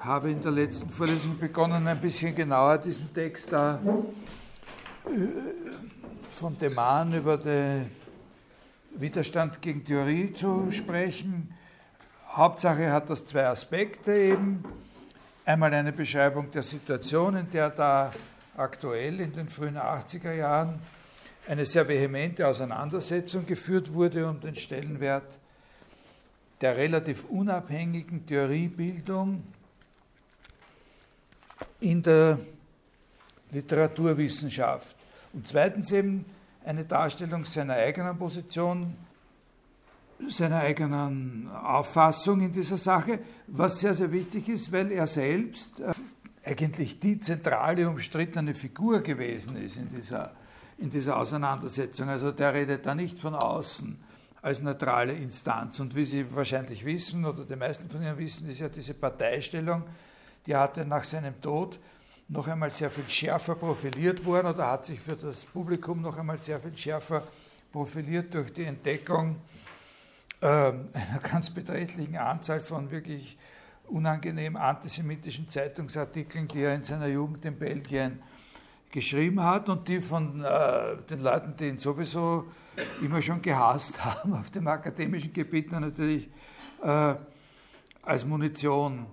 habe in der letzten Vorlesung begonnen, ein bisschen genauer diesen Text da äh, von Deman über den Widerstand gegen Theorie zu sprechen. Hauptsache hat das zwei Aspekte eben. Einmal eine Beschreibung der Situation, in der da aktuell in den frühen 80er Jahren eine sehr vehemente Auseinandersetzung geführt wurde um den Stellenwert der relativ unabhängigen Theoriebildung in der Literaturwissenschaft. Und zweitens eben eine Darstellung seiner eigenen Position, seiner eigenen Auffassung in dieser Sache, was sehr, sehr wichtig ist, weil er selbst äh, eigentlich die zentrale umstrittene Figur gewesen ist in dieser, in dieser Auseinandersetzung. Also der redet da nicht von außen als neutrale Instanz. Und wie Sie wahrscheinlich wissen, oder die meisten von Ihnen wissen, ist ja diese Parteistellung, die hatte nach seinem Tod noch einmal sehr viel schärfer profiliert worden oder hat sich für das Publikum noch einmal sehr viel schärfer profiliert durch die Entdeckung äh, einer ganz beträchtlichen Anzahl von wirklich unangenehm antisemitischen Zeitungsartikeln, die er in seiner Jugend in Belgien geschrieben hat und die von äh, den Leuten, die ihn sowieso immer schon gehasst haben auf dem akademischen Gebiet, natürlich äh, als Munition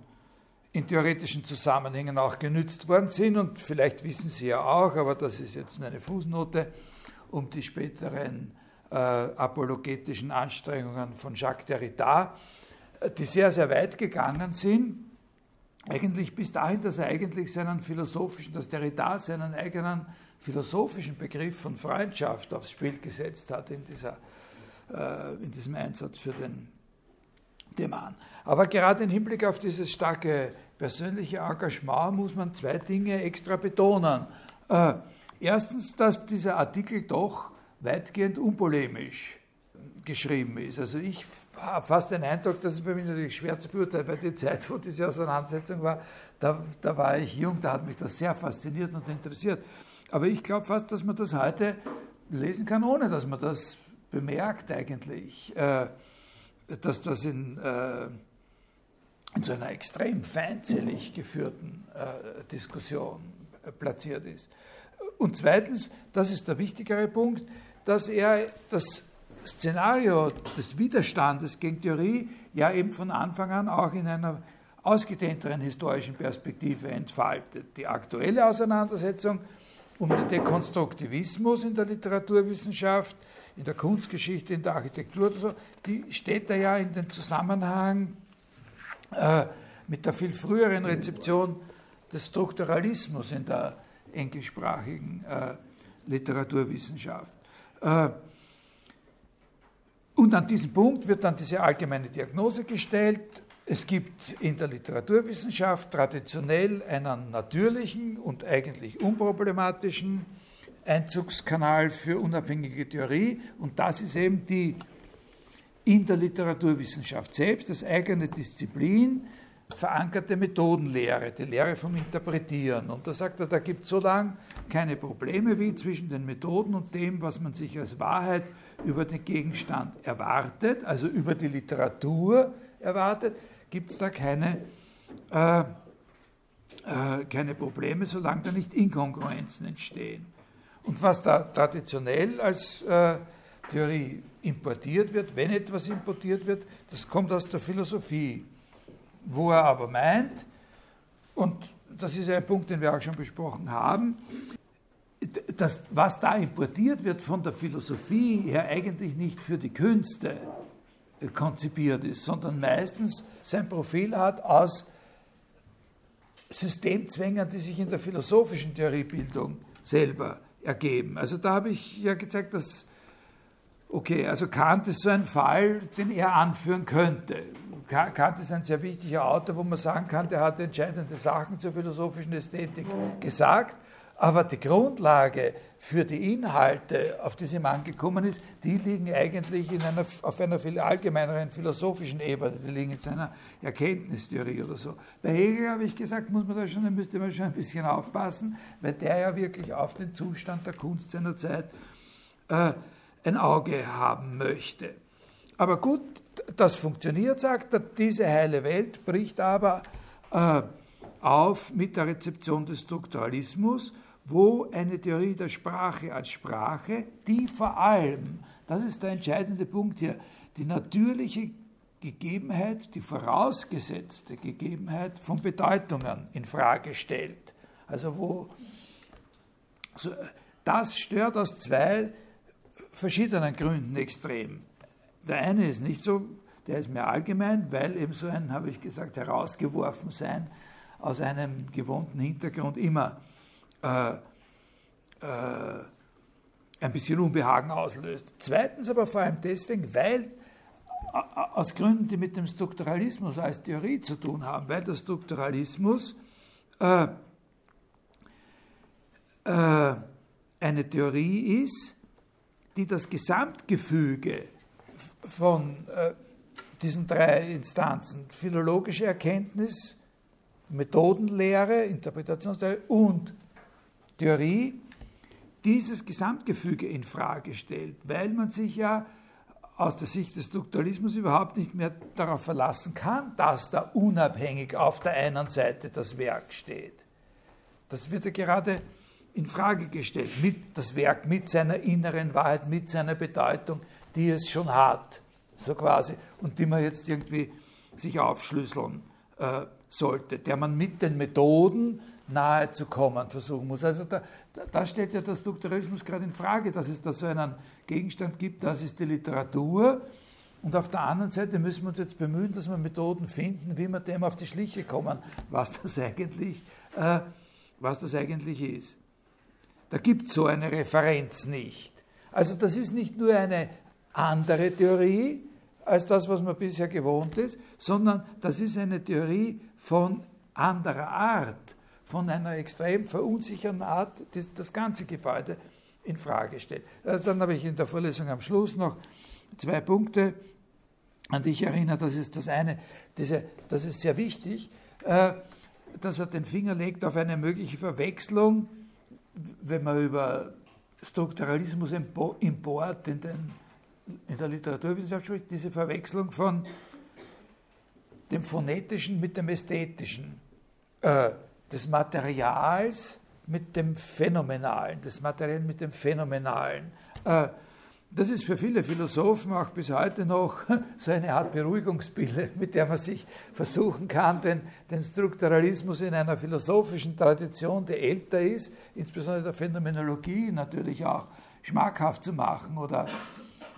in theoretischen Zusammenhängen auch genützt worden sind. Und vielleicht wissen Sie ja auch, aber das ist jetzt eine Fußnote, um die späteren äh, apologetischen Anstrengungen von Jacques Derrida, äh, die sehr, sehr weit gegangen sind. Eigentlich bis dahin, dass er eigentlich seinen philosophischen, dass Derrida seinen eigenen philosophischen Begriff von Freundschaft aufs Spiel gesetzt hat in, dieser, äh, in diesem Einsatz für den Deman. Aber gerade im Hinblick auf dieses starke persönliche Engagement muss man zwei Dinge extra betonen. Äh, erstens, dass dieser Artikel doch weitgehend unpolemisch geschrieben ist. Also ich habe fast den Eindruck, dass es bei mir natürlich schwer zu beurteilen, weil die Zeit, wo diese Auseinandersetzung war, da, da war ich jung, da hat mich das sehr fasziniert und interessiert. Aber ich glaube fast, dass man das heute lesen kann, ohne dass man das bemerkt eigentlich, äh, dass das in, äh, in so einer extrem feindselig geführten äh, Diskussion platziert ist. Und zweitens, das ist der wichtigere Punkt, dass er das Szenario des Widerstandes gegen Theorie ja eben von Anfang an auch in einer ausgedehnteren historischen Perspektive entfaltet. Die aktuelle Auseinandersetzung um den Dekonstruktivismus in der Literaturwissenschaft, in der Kunstgeschichte, in der Architektur, so, die steht da ja in den Zusammenhang äh, mit der viel früheren Rezeption des Strukturalismus in der englischsprachigen äh, Literaturwissenschaft. Äh, und an diesem Punkt wird dann diese allgemeine Diagnose gestellt, es gibt in der Literaturwissenschaft traditionell einen natürlichen und eigentlich unproblematischen Einzugskanal für unabhängige Theorie und das ist eben die in der Literaturwissenschaft selbst, das eigene Disziplin, verankerte Methodenlehre, die Lehre vom Interpretieren. Und da sagt er, da gibt es so lange keine Probleme wie zwischen den Methoden und dem, was man sich als Wahrheit über den Gegenstand erwartet, also über die Literatur erwartet, gibt es da keine, äh, äh, keine Probleme, solange da nicht Inkongruenzen entstehen. Und was da traditionell als äh, Theorie importiert wird, wenn etwas importiert wird, das kommt aus der Philosophie, wo er aber meint, und das ist ein Punkt, den wir auch schon besprochen haben, dass was da importiert wird von der Philosophie her eigentlich nicht für die Künste konzipiert ist, sondern meistens sein Profil hat aus Systemzwängen, die sich in der philosophischen Theoriebildung selber ergeben. Also da habe ich ja gezeigt, dass, okay, also Kant ist so ein Fall, den er anführen könnte. Kant ist ein sehr wichtiger Autor, wo man sagen kann, der hat entscheidende Sachen zur philosophischen Ästhetik gesagt aber die Grundlage für die Inhalte, auf die sie gekommen ist, die liegen eigentlich in einer, auf einer viel allgemeineren philosophischen Ebene, die liegen in seiner Erkenntnistheorie oder so. Bei Hegel habe ich gesagt, muss man da schon, müsste man schon ein bisschen aufpassen, weil der ja wirklich auf den Zustand der Kunst seiner Zeit äh, ein Auge haben möchte. Aber gut, das funktioniert, sagt er, diese heile Welt bricht aber äh, auf mit der Rezeption des Strukturalismus, wo eine Theorie der Sprache als Sprache, die vor allem, das ist der entscheidende Punkt hier, die natürliche Gegebenheit, die vorausgesetzte Gegebenheit von Bedeutungen in Frage stellt. Also wo das stört aus zwei verschiedenen Gründen extrem. Der eine ist nicht so, der ist mehr allgemein, weil eben so ein, habe ich gesagt, herausgeworfen sein aus einem gewohnten Hintergrund immer äh, äh, ein bisschen Unbehagen auslöst. Zweitens aber vor allem deswegen, weil aus Gründen, die mit dem Strukturalismus als Theorie zu tun haben, weil der Strukturalismus äh, äh, eine Theorie ist, die das Gesamtgefüge von äh, diesen drei Instanzen, philologische Erkenntnis, Methodenlehre, Interpretationslehre und Theorie, dieses Gesamtgefüge in Frage stellt, weil man sich ja aus der Sicht des Strukturalismus überhaupt nicht mehr darauf verlassen kann, dass da unabhängig auf der einen Seite das Werk steht. Das wird ja gerade in Frage gestellt, mit, das Werk mit seiner inneren Wahrheit, mit seiner Bedeutung, die es schon hat, so quasi, und die man jetzt irgendwie sich aufschlüsseln äh, sollte, der man mit den Methoden nahe zu kommen versuchen muss. Also da, da steht ja der Strukturalismus gerade in Frage, dass es da so einen Gegenstand gibt, das ist die Literatur. Und auf der anderen Seite müssen wir uns jetzt bemühen, dass wir Methoden finden, wie wir dem auf die Schliche kommen, was das eigentlich, äh, was das eigentlich ist. Da gibt es so eine Referenz nicht. Also das ist nicht nur eine andere Theorie als das, was man bisher gewohnt ist, sondern das ist eine Theorie von anderer Art von einer extrem verunsichernden Art das, das ganze Gebäude in Frage stellt. Also dann habe ich in der Vorlesung am Schluss noch zwei Punkte, an die ich erinnere. Das ist das eine, diese, das ist sehr wichtig, äh, dass er den Finger legt auf eine mögliche Verwechslung, wenn man über Strukturalismus Import in, den, in der Literaturwissenschaft spricht, diese Verwechslung von dem Phonetischen mit dem Ästhetischen. Äh, des Materials mit dem Phänomenalen, des Materiellen mit dem Phänomenalen. Äh, das ist für viele Philosophen auch bis heute noch so eine Art Beruhigungspille, mit der man sich versuchen kann, den, den Strukturalismus in einer philosophischen Tradition, die älter ist, insbesondere der Phänomenologie natürlich auch schmackhaft zu machen oder,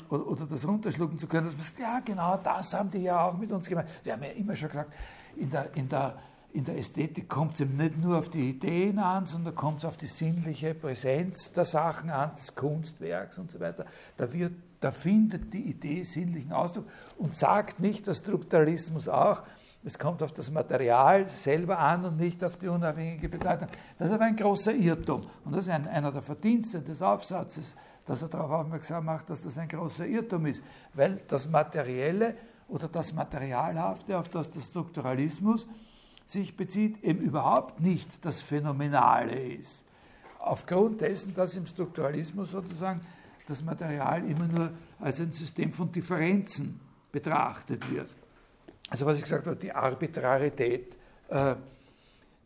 oder, oder das runterschlucken zu können. Dass man sagt, ja, genau das haben die ja auch mit uns gemacht. Wir haben ja immer schon gesagt, in der, in der in der Ästhetik kommt es eben nicht nur auf die Ideen an, sondern kommt es auf die sinnliche Präsenz der Sachen an, des Kunstwerks und so weiter. Da, wird, da findet die Idee sinnlichen Ausdruck und sagt nicht der Strukturalismus auch, es kommt auf das Material selber an und nicht auf die unabhängige Bedeutung. Das ist aber ein großer Irrtum. Und das ist ein, einer der Verdienste des Aufsatzes, dass er darauf aufmerksam macht, dass das ein großer Irrtum ist. Weil das Materielle oder das Materialhafte, auf das der Strukturalismus sich bezieht, eben überhaupt nicht das Phänomenale ist. Aufgrund dessen, dass im Strukturalismus sozusagen das Material immer nur als ein System von Differenzen betrachtet wird. Also was ich gesagt habe, die Arbitrarität äh,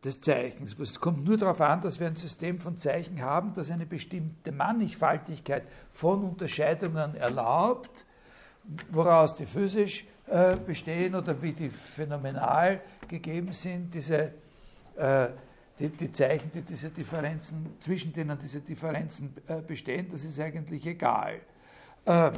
des Zeichens. Es kommt nur darauf an, dass wir ein System von Zeichen haben, das eine bestimmte Mannigfaltigkeit von Unterscheidungen erlaubt, woraus die physisch äh, bestehen oder wie die phänomenal gegeben sind, diese, äh, die, die, Zeichen, die diese Differenzen, zwischen denen diese Differenzen äh, bestehen, das ist eigentlich egal. Äh,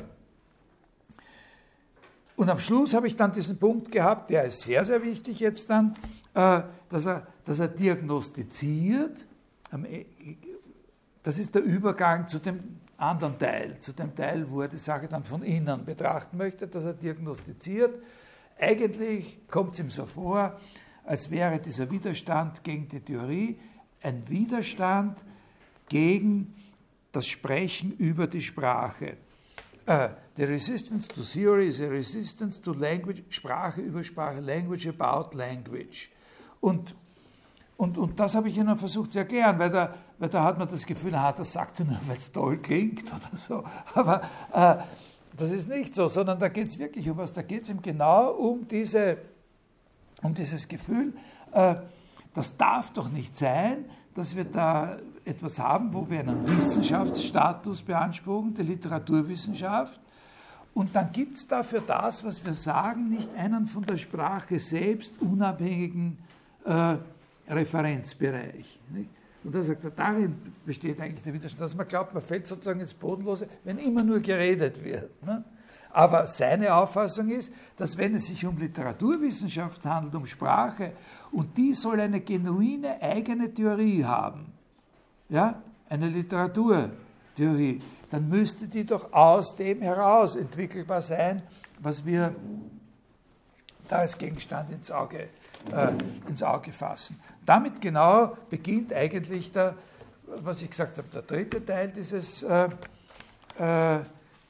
und am Schluss habe ich dann diesen Punkt gehabt, der ist sehr, sehr wichtig jetzt dann, äh, dass, er, dass er diagnostiziert, e, das ist der Übergang zu dem anderen Teil, zu dem Teil, wo er die Sache dann von innen betrachten möchte, dass er diagnostiziert. Eigentlich kommt es ihm so vor, als wäre dieser Widerstand gegen die Theorie ein Widerstand gegen das Sprechen über die Sprache. Uh, the resistance to theory is a resistance to language, Sprache über Sprache, language about language. Und und, und das habe ich Ihnen versucht zu erklären, weil da, weil da hat man das Gefühl, ah, das sagt er nur, weil es toll klingt oder so. Aber äh, das ist nicht so, sondern da geht es wirklich um was. Da geht es ihm genau um, diese, um dieses Gefühl, äh, das darf doch nicht sein, dass wir da etwas haben, wo wir einen Wissenschaftsstatus beanspruchen, die Literaturwissenschaft, und dann gibt es dafür das, was wir sagen, nicht einen von der Sprache selbst unabhängigen äh, Referenzbereich. Nicht? Und da sagt er, darin besteht eigentlich der Widerstand, dass man glaubt, man fällt sozusagen ins Bodenlose, wenn immer nur geredet wird. Ne? Aber seine Auffassung ist, dass wenn es sich um Literaturwissenschaft handelt, um Sprache, und die soll eine genuine eigene Theorie haben, ja, eine Literaturtheorie, dann müsste die doch aus dem heraus entwickelbar sein, was wir da als Gegenstand ins Auge, äh, ins Auge fassen. Damit genau beginnt eigentlich der, was ich gesagt habe, der dritte Teil dieses, äh, äh,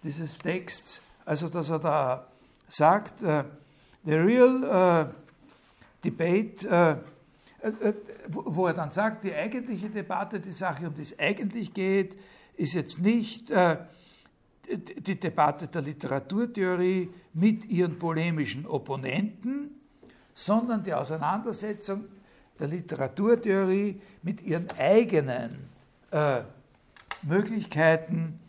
dieses Texts, also dass er da sagt, äh, the real äh, debate, wo er dann sagt, die eigentliche Debatte, die Sache, um die es eigentlich geht, ist jetzt nicht die Debatte der Literaturtheorie mit ihren polemischen Opponenten, sondern die Auseinandersetzung der Literaturtheorie mit ihren eigenen äh, Möglichkeiten,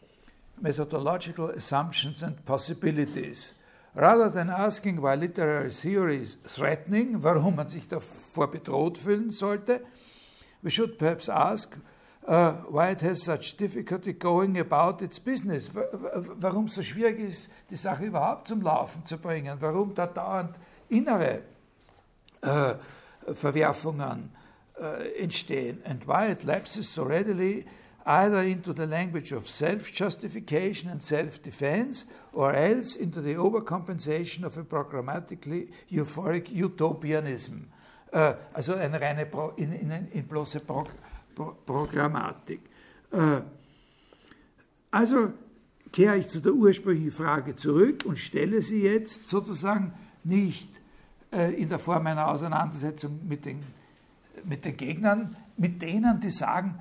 methodological assumptions and possibilities. Rather than asking why literary theory is threatening, warum man sich davor bedroht fühlen sollte, we should perhaps ask uh, why it has such difficulty going about its business, warum es so schwierig ist, die Sache überhaupt zum Laufen zu bringen, warum da dauernd innere äh, Verwerfungen äh, entstehen and why it lapses so readily either into the language of self-justification and self-defense or else into the overcompensation of a programmatically euphoric utopianism. Äh, also eine reine Pro, in, in, in bloße Pro, Programmatik. Äh, also kehre ich zu der ursprünglichen Frage zurück und stelle sie jetzt sozusagen nicht in der Form einer Auseinandersetzung mit den, mit den Gegnern, mit denen, die sagen,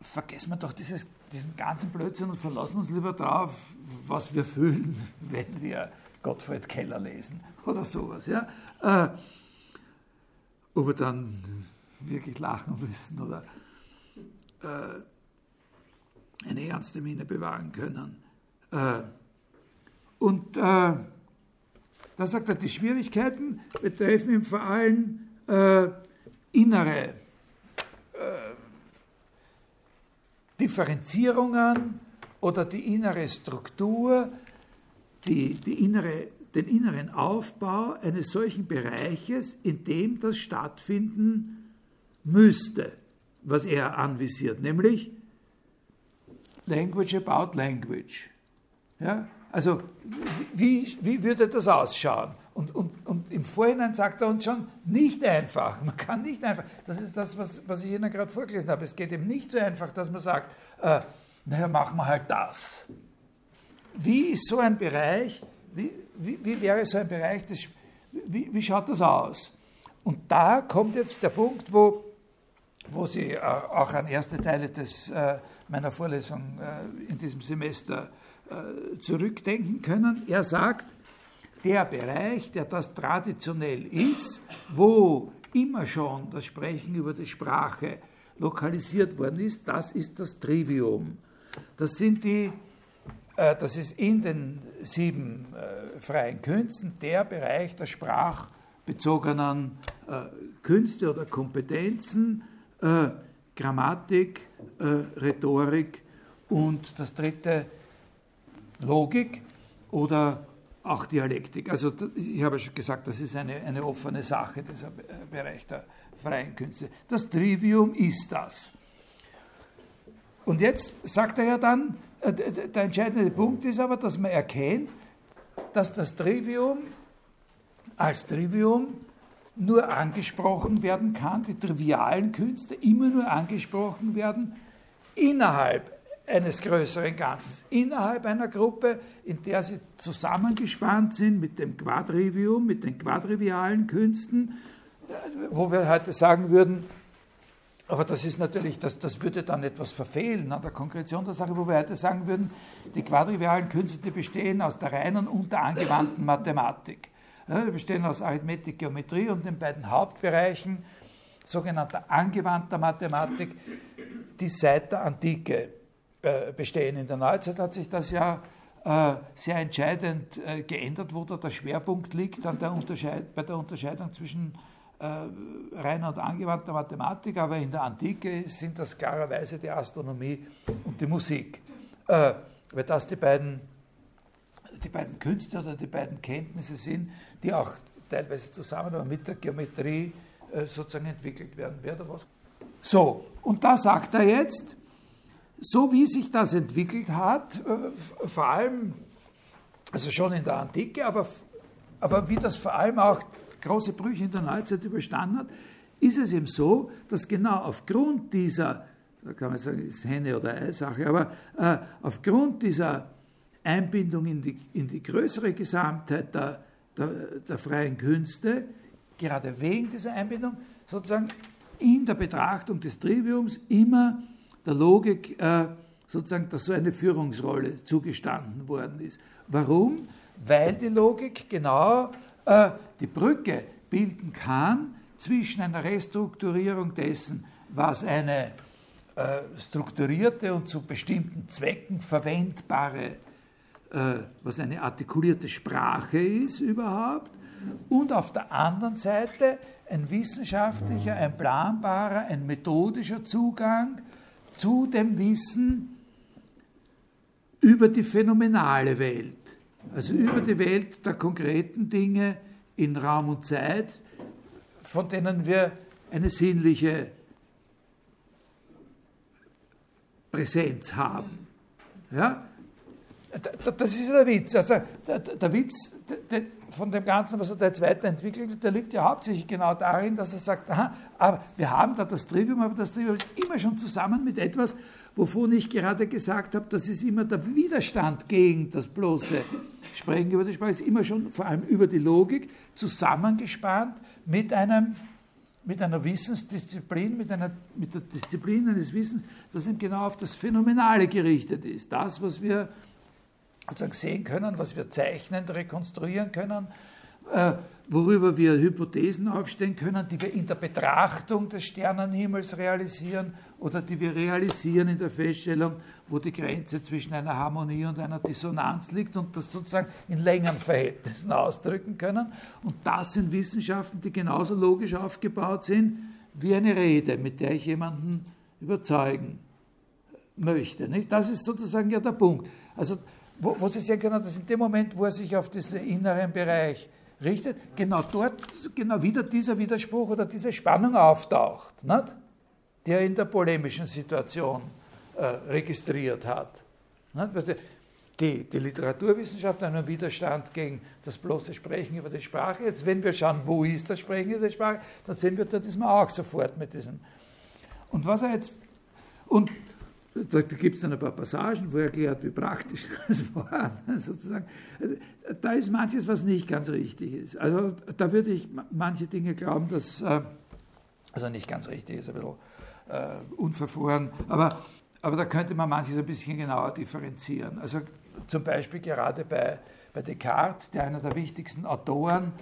vergessen wir doch dieses, diesen ganzen Blödsinn und verlassen uns lieber darauf, was wir fühlen, wenn wir Gottfried Keller lesen oder sowas. Ja? Äh, ob wir dann wirklich lachen müssen oder äh, eine ernste Miene bewahren können. Äh, und äh, da sagt er, die Schwierigkeiten betreffen vor allem äh, innere äh, Differenzierungen oder die innere Struktur, die, die innere, den inneren Aufbau eines solchen Bereiches, in dem das stattfinden müsste was er anvisiert, nämlich Language about Language. Ja? Also wie, wie würde das ausschauen? Und, und, und im Vorhinein sagt er uns schon, nicht einfach. Man kann nicht einfach. Das ist das, was, was ich Ihnen gerade vorgelesen habe. Es geht eben nicht so einfach, dass man sagt, äh, naja, machen wir halt das. Wie ist so ein Bereich, wie, wie, wie wäre so ein Bereich, des, wie, wie schaut das aus? Und da kommt jetzt der Punkt, wo wo Sie äh, auch an erste Teile des, äh, meiner Vorlesung äh, in diesem Semester zurückdenken können. Er sagt, der Bereich, der das traditionell ist, wo immer schon das Sprechen über die Sprache lokalisiert worden ist, das ist das Trivium. Das sind die, das ist in den sieben freien Künsten der Bereich der sprachbezogenen Künste oder Kompetenzen, äh, Grammatik, äh, Rhetorik und das dritte Logik oder auch Dialektik. Also ich habe schon gesagt, das ist eine, eine offene Sache, dieser Bereich der freien Künste. Das Trivium ist das. Und jetzt sagt er ja dann, äh, der entscheidende Punkt ist aber, dass man erkennt, dass das Trivium als Trivium nur angesprochen werden kann, die trivialen Künste immer nur angesprochen werden innerhalb eines größeren Ganzes, innerhalb einer Gruppe, in der sie zusammengespannt sind mit dem Quadrivium, mit den quadrivialen Künsten, wo wir heute sagen würden, aber das ist natürlich, das, das würde dann etwas verfehlen an der Konkretion der Sache, wo wir heute sagen würden, die quadrivialen Künste die bestehen aus der reinen und der angewandten Mathematik. Die bestehen aus Arithmetik, Geometrie und den beiden Hauptbereichen sogenannter angewandter Mathematik, die seit der Antike äh, bestehen. In der Neuzeit hat sich das ja äh, sehr entscheidend äh, geändert, wo da der Schwerpunkt liegt an der bei der Unterscheidung zwischen reiner und angewandter Mathematik, aber in der Antike sind das klarerweise die Astronomie und die Musik. Weil das die beiden, die beiden Künste oder die beiden Kenntnisse sind, die auch teilweise zusammen aber mit der Geometrie sozusagen entwickelt werden. Wer da was? So, und da sagt er jetzt, so wie sich das entwickelt hat, äh, vor allem, also schon in der Antike, aber, aber wie das vor allem auch große Brüche in der Neuzeit überstanden hat, ist es eben so, dass genau aufgrund dieser, da kann man sagen, ist Henne oder Ei-Sache, aber äh, aufgrund dieser Einbindung in die, in die größere Gesamtheit der, der, der freien Künste, gerade wegen dieser Einbindung, sozusagen in der Betrachtung des Triviums immer der Logik äh, sozusagen, dass so eine Führungsrolle zugestanden worden ist. Warum? Weil die Logik genau äh, die Brücke bilden kann zwischen einer Restrukturierung dessen, was eine äh, strukturierte und zu bestimmten Zwecken verwendbare, äh, was eine artikulierte Sprache ist überhaupt, und auf der anderen Seite ein wissenschaftlicher, ein planbarer, ein methodischer Zugang zu dem Wissen über die phänomenale Welt, also über die Welt der konkreten Dinge in Raum und Zeit, von denen wir eine sinnliche Präsenz haben. Ja? Das ist der Witz. Also der, der Witz von dem Ganzen, was er da jetzt weiterentwickelt, der liegt ja hauptsächlich genau darin, dass er sagt, aha, aber wir haben da das Trivium, aber das Trivium ist immer schon zusammen mit etwas, wovon ich gerade gesagt habe, das ist immer der Widerstand gegen das bloße Sprechen über die Sprache, ist immer schon vor allem über die Logik zusammengespannt mit einem mit einer Wissensdisziplin, mit, einer, mit der Disziplin eines Wissens, das eben genau auf das Phänomenale gerichtet ist. Das, was wir sozusagen sehen können, was wir zeichnen, rekonstruieren können, äh, worüber wir Hypothesen aufstellen können, die wir in der Betrachtung des Sternenhimmels realisieren oder die wir realisieren in der Feststellung, wo die Grenze zwischen einer Harmonie und einer Dissonanz liegt und das sozusagen in längeren Verhältnissen ausdrücken können. Und das sind Wissenschaften, die genauso logisch aufgebaut sind wie eine Rede, mit der ich jemanden überzeugen möchte. Das ist sozusagen ja der Punkt. Also wo, wo Sie sehen können, dass in dem Moment, wo er sich auf diesen inneren Bereich richtet, genau dort genau wieder dieser Widerspruch oder diese Spannung auftaucht, nicht? die in der polemischen Situation äh, registriert hat. Die, die Literaturwissenschaft einen Widerstand gegen das bloße Sprechen über die Sprache. Jetzt, wenn wir schauen, wo ist das Sprechen über die Sprache, dann sehen wir, dort ist man auch sofort mit diesem. Und was er jetzt, und da, gibt es dann ein paar Passagen, wo er erklärt, wie praktisch das war. Sozusagen. Da ist manches, was nicht ganz richtig ist. Also da würde ich manche Dinge glauben, dass, äh, also nicht ganz richtig ist, ein bisschen äh, unverfroren, aber, aber da könnte man manches ein bisschen genauer differenzieren. Also zum Beispiel gerade bei, bei Descartes, der einer der wichtigsten Autoren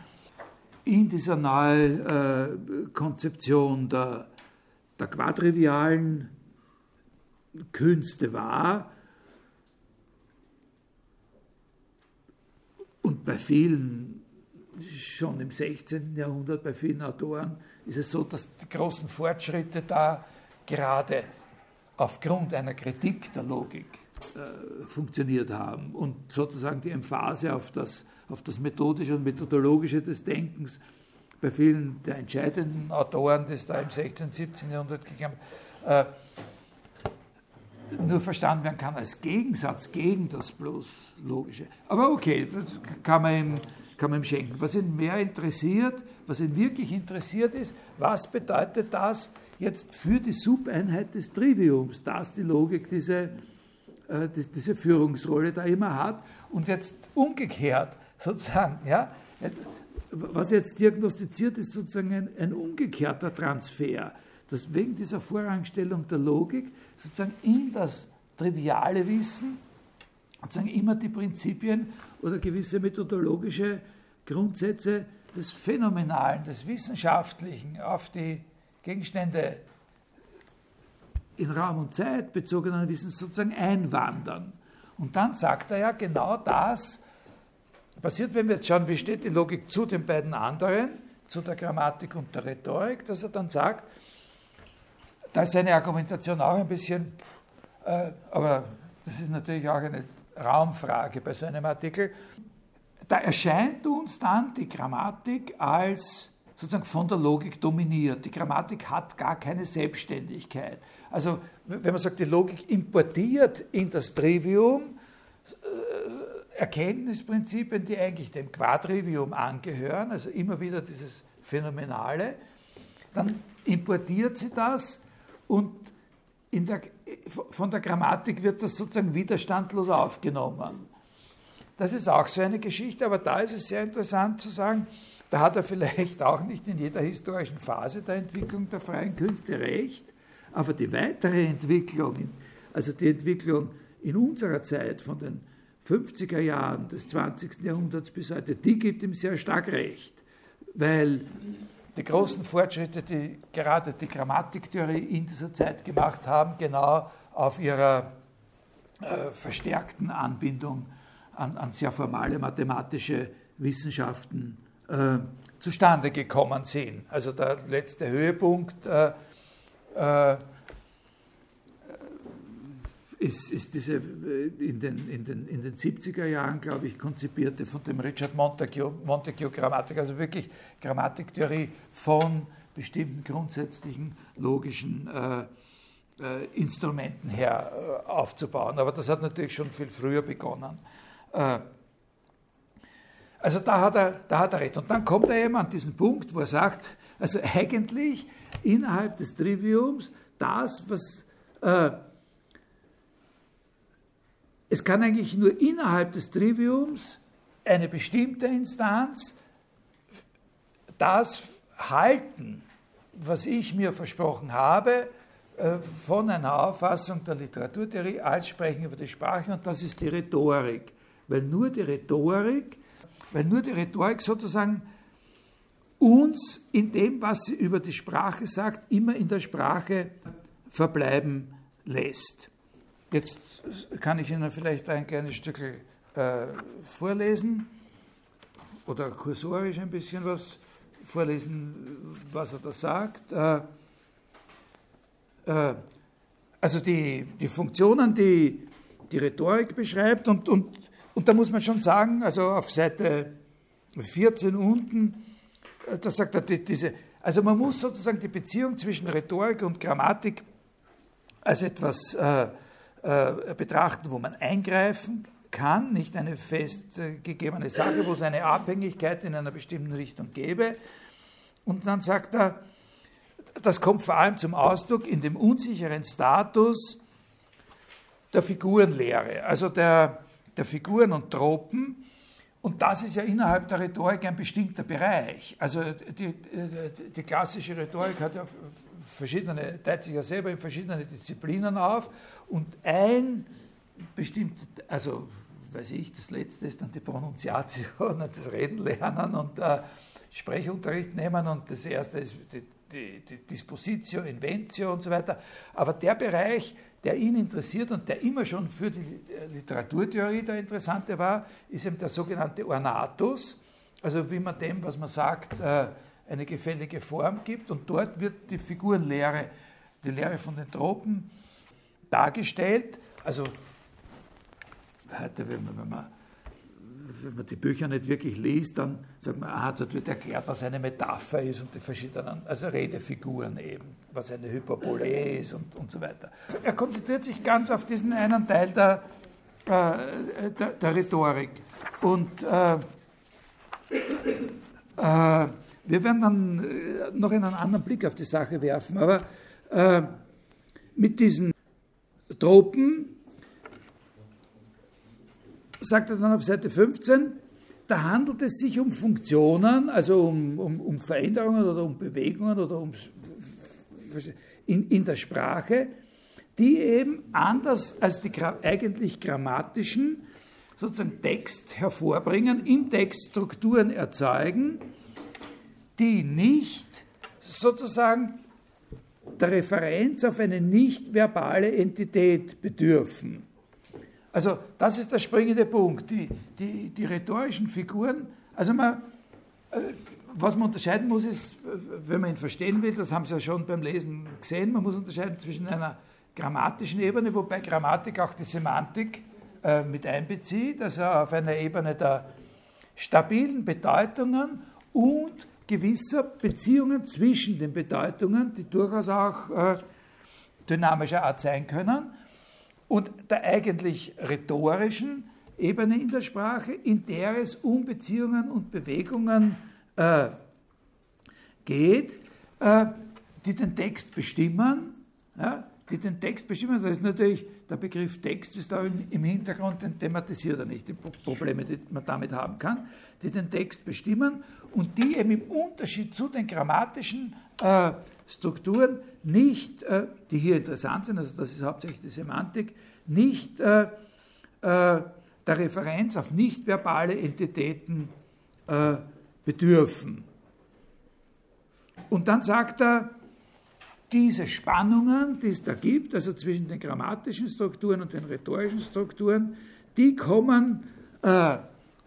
in dieser neuen äh, Konzeption der, der quadrivialen Künste war. Und bei vielen, schon im 16. Jahrhundert, bei vielen Autoren ist es so, dass die großen Fortschritte da gerade aufgrund einer Kritik der Logik äh, funktioniert haben und sozusagen die Emphase auf das, auf das Methodische und Methodologische des Denkens bei vielen der entscheidenden Autoren, die es da im 16., 17. Jahrhundert gegeben hat, äh, nur verstanden werden kann als Gegensatz gegen das bloß Logische. Aber okay, das kann man ihm, kann man ihm schenken. Was ihn mehr interessiert, was ihn wirklich interessiert ist, was bedeutet das jetzt für die Subeinheit des Triviums, dass die Logik diese, äh, diese Führungsrolle da immer hat und jetzt umgekehrt sozusagen, ja, was jetzt diagnostiziert ist sozusagen ein, ein umgekehrter Transfer dass wegen dieser Vorrangstellung der Logik sozusagen in das triviale Wissen sozusagen immer die Prinzipien oder gewisse methodologische Grundsätze des Phänomenalen, des Wissenschaftlichen auf die Gegenstände in Raum und Zeit bezogenen Wissens sozusagen einwandern. Und dann sagt er ja genau das, passiert, wenn wir jetzt schauen, wie steht die Logik zu den beiden anderen, zu der Grammatik und der Rhetorik, dass er dann sagt, da ist seine Argumentation auch ein bisschen, äh, aber das ist natürlich auch eine Raumfrage bei so einem Artikel. Da erscheint uns dann die Grammatik als sozusagen von der Logik dominiert. Die Grammatik hat gar keine Selbstständigkeit. Also wenn man sagt, die Logik importiert in das Trivium äh, Erkenntnisprinzipien, die eigentlich dem Quadrivium angehören, also immer wieder dieses Phänomenale, dann importiert sie das und der, von der Grammatik wird das sozusagen widerstandlos aufgenommen. Das ist auch so eine Geschichte, aber da ist es sehr interessant zu sagen, da hat er vielleicht auch nicht in jeder historischen Phase der Entwicklung der freien Künste recht, aber die weitere Entwicklung, also die Entwicklung in unserer Zeit von den 50er Jahren des 20. Jahrhunderts bis heute, die gibt ihm sehr stark recht, weil die großen Fortschritte, die gerade die Grammatiktheorie in dieser Zeit gemacht haben, genau auf ihrer äh, verstärkten Anbindung an, an, sehr formale mathematische Wissenschaften äh, zustande gekommen sind. Also der letzte Höhepunkt äh, äh, ist, ist, diese äh, in den, in, den, in den 70er Jahren, glaube ich, konzipierte von dem Richard Montague, Montague Grammatik, also wirklich Grammatiktheorie von bestimmten grundsätzlichen logischen äh, äh, Instrumenten her äh, aufzubauen. Aber das hat natürlich schon viel früher begonnen. Äh, also da hat, er, da hat er recht. Und dann kommt er eben an diesen Punkt, wo er sagt, also eigentlich innerhalb des Triviums das, was äh, es kann eigentlich nur innerhalb des Triviums eine bestimmte Instanz das halten, was ich mir versprochen habe, äh, von einer Auffassung der Literaturtheorie als Sprechen über die Sprache, und das ist die Rhetorik. Weil nur die Rhetorik, weil nur die Rhetorik sozusagen uns in dem, was sie über die Sprache sagt, immer in der Sprache verbleiben lässt. Jetzt kann ich Ihnen vielleicht ein kleines Stück äh, vorlesen oder kursorisch ein bisschen was vorlesen, was er da sagt. Äh, äh, also die, die Funktionen, die die Rhetorik beschreibt und, und, und da muss man schon sagen, also auf Seite 14 unten, äh, da sagt er diese, also man muss sozusagen die Beziehung zwischen Rhetorik und Grammatik als etwas äh, betrachten, wo man eingreifen kann, nicht eine festgegebene Sache, wo es eine Abhängigkeit in einer bestimmten Richtung gäbe. Und dann sagt er, das kommt vor allem zum Ausdruck in dem unsicheren Status der Figurenlehre, also der, der Figuren und Tropen. Und das ist ja innerhalb der Rhetorik ein bestimmter Bereich. Also die, die klassische Rhetorik hat ja verschiedene, teilt sich ja selber in verschiedene Disziplinen auf und ein bestimmtes, also weiß ich, das letzte ist dann die Pronunziation und das Reden lernen und äh, Sprechunterricht nehmen und das erste ist die, die, die Dispositio, Inventio und so weiter. Aber der Bereich, der ihn interessiert und der immer schon für die äh, Literaturtheorie der interessante war, ist eben der sogenannte Ornatus, also wie man dem, was man sagt, äh, eine gefällige Form gibt und dort wird die Figurenlehre, die Lehre von den Tropen dargestellt. Also heute, wenn man, wenn man, wenn man die Bücher nicht wirklich liest, dann sagt man, aha, dort wird erklärt, was eine Metapher ist und die verschiedenen, also Redefiguren eben, was eine Hyperbole ist und, und so weiter. Er konzentriert sich ganz auf diesen einen Teil der, äh, der, der, Rhetorik. Und äh, äh, wir werden dann äh, noch einen anderen Blick auf die Sache werfen, aber äh, mit diesen Tropen sagt er dann auf Seite 15, da handelt es sich um Funktionen, also um, um, um Veränderungen oder um Bewegungen oder um in, in der Sprache, die eben anders als die eigentlich grammatischen sozusagen Text hervorbringen, im Text Strukturen erzeugen, die nicht sozusagen der Referenz auf eine nicht verbale Entität bedürfen. Also das ist der springende Punkt. Die, die, die rhetorischen Figuren, also man, äh, was man unterscheiden muss, ist, wenn man ihn verstehen will, das haben Sie ja schon beim Lesen gesehen, man muss unterscheiden zwischen einer grammatischen Ebene, wobei Grammatik auch die Semantik äh, mit einbezieht, also auf einer Ebene der stabilen Bedeutungen und gewisser Beziehungen zwischen den Bedeutungen, die durchaus auch äh, dynamischer Art sein können, und der eigentlich rhetorischen Ebene in der Sprache, in der es um Beziehungen und Bewegungen äh, geht, äh, die den Text bestimmen, ja, die den Text bestimmen. Da ist natürlich der Begriff Text ist da im Hintergrund, den thematisiert er nicht, die Probleme, die man damit haben kann, die den Text bestimmen und die eben im Unterschied zu den grammatischen äh, Strukturen nicht, äh, die hier interessant sind, also das ist hauptsächlich die Semantik, nicht äh, der Referenz auf nicht-verbale Entitäten bedürfen. Und dann sagt er, diese Spannungen, die es da gibt, also zwischen den grammatischen Strukturen und den rhetorischen Strukturen, die kommen äh,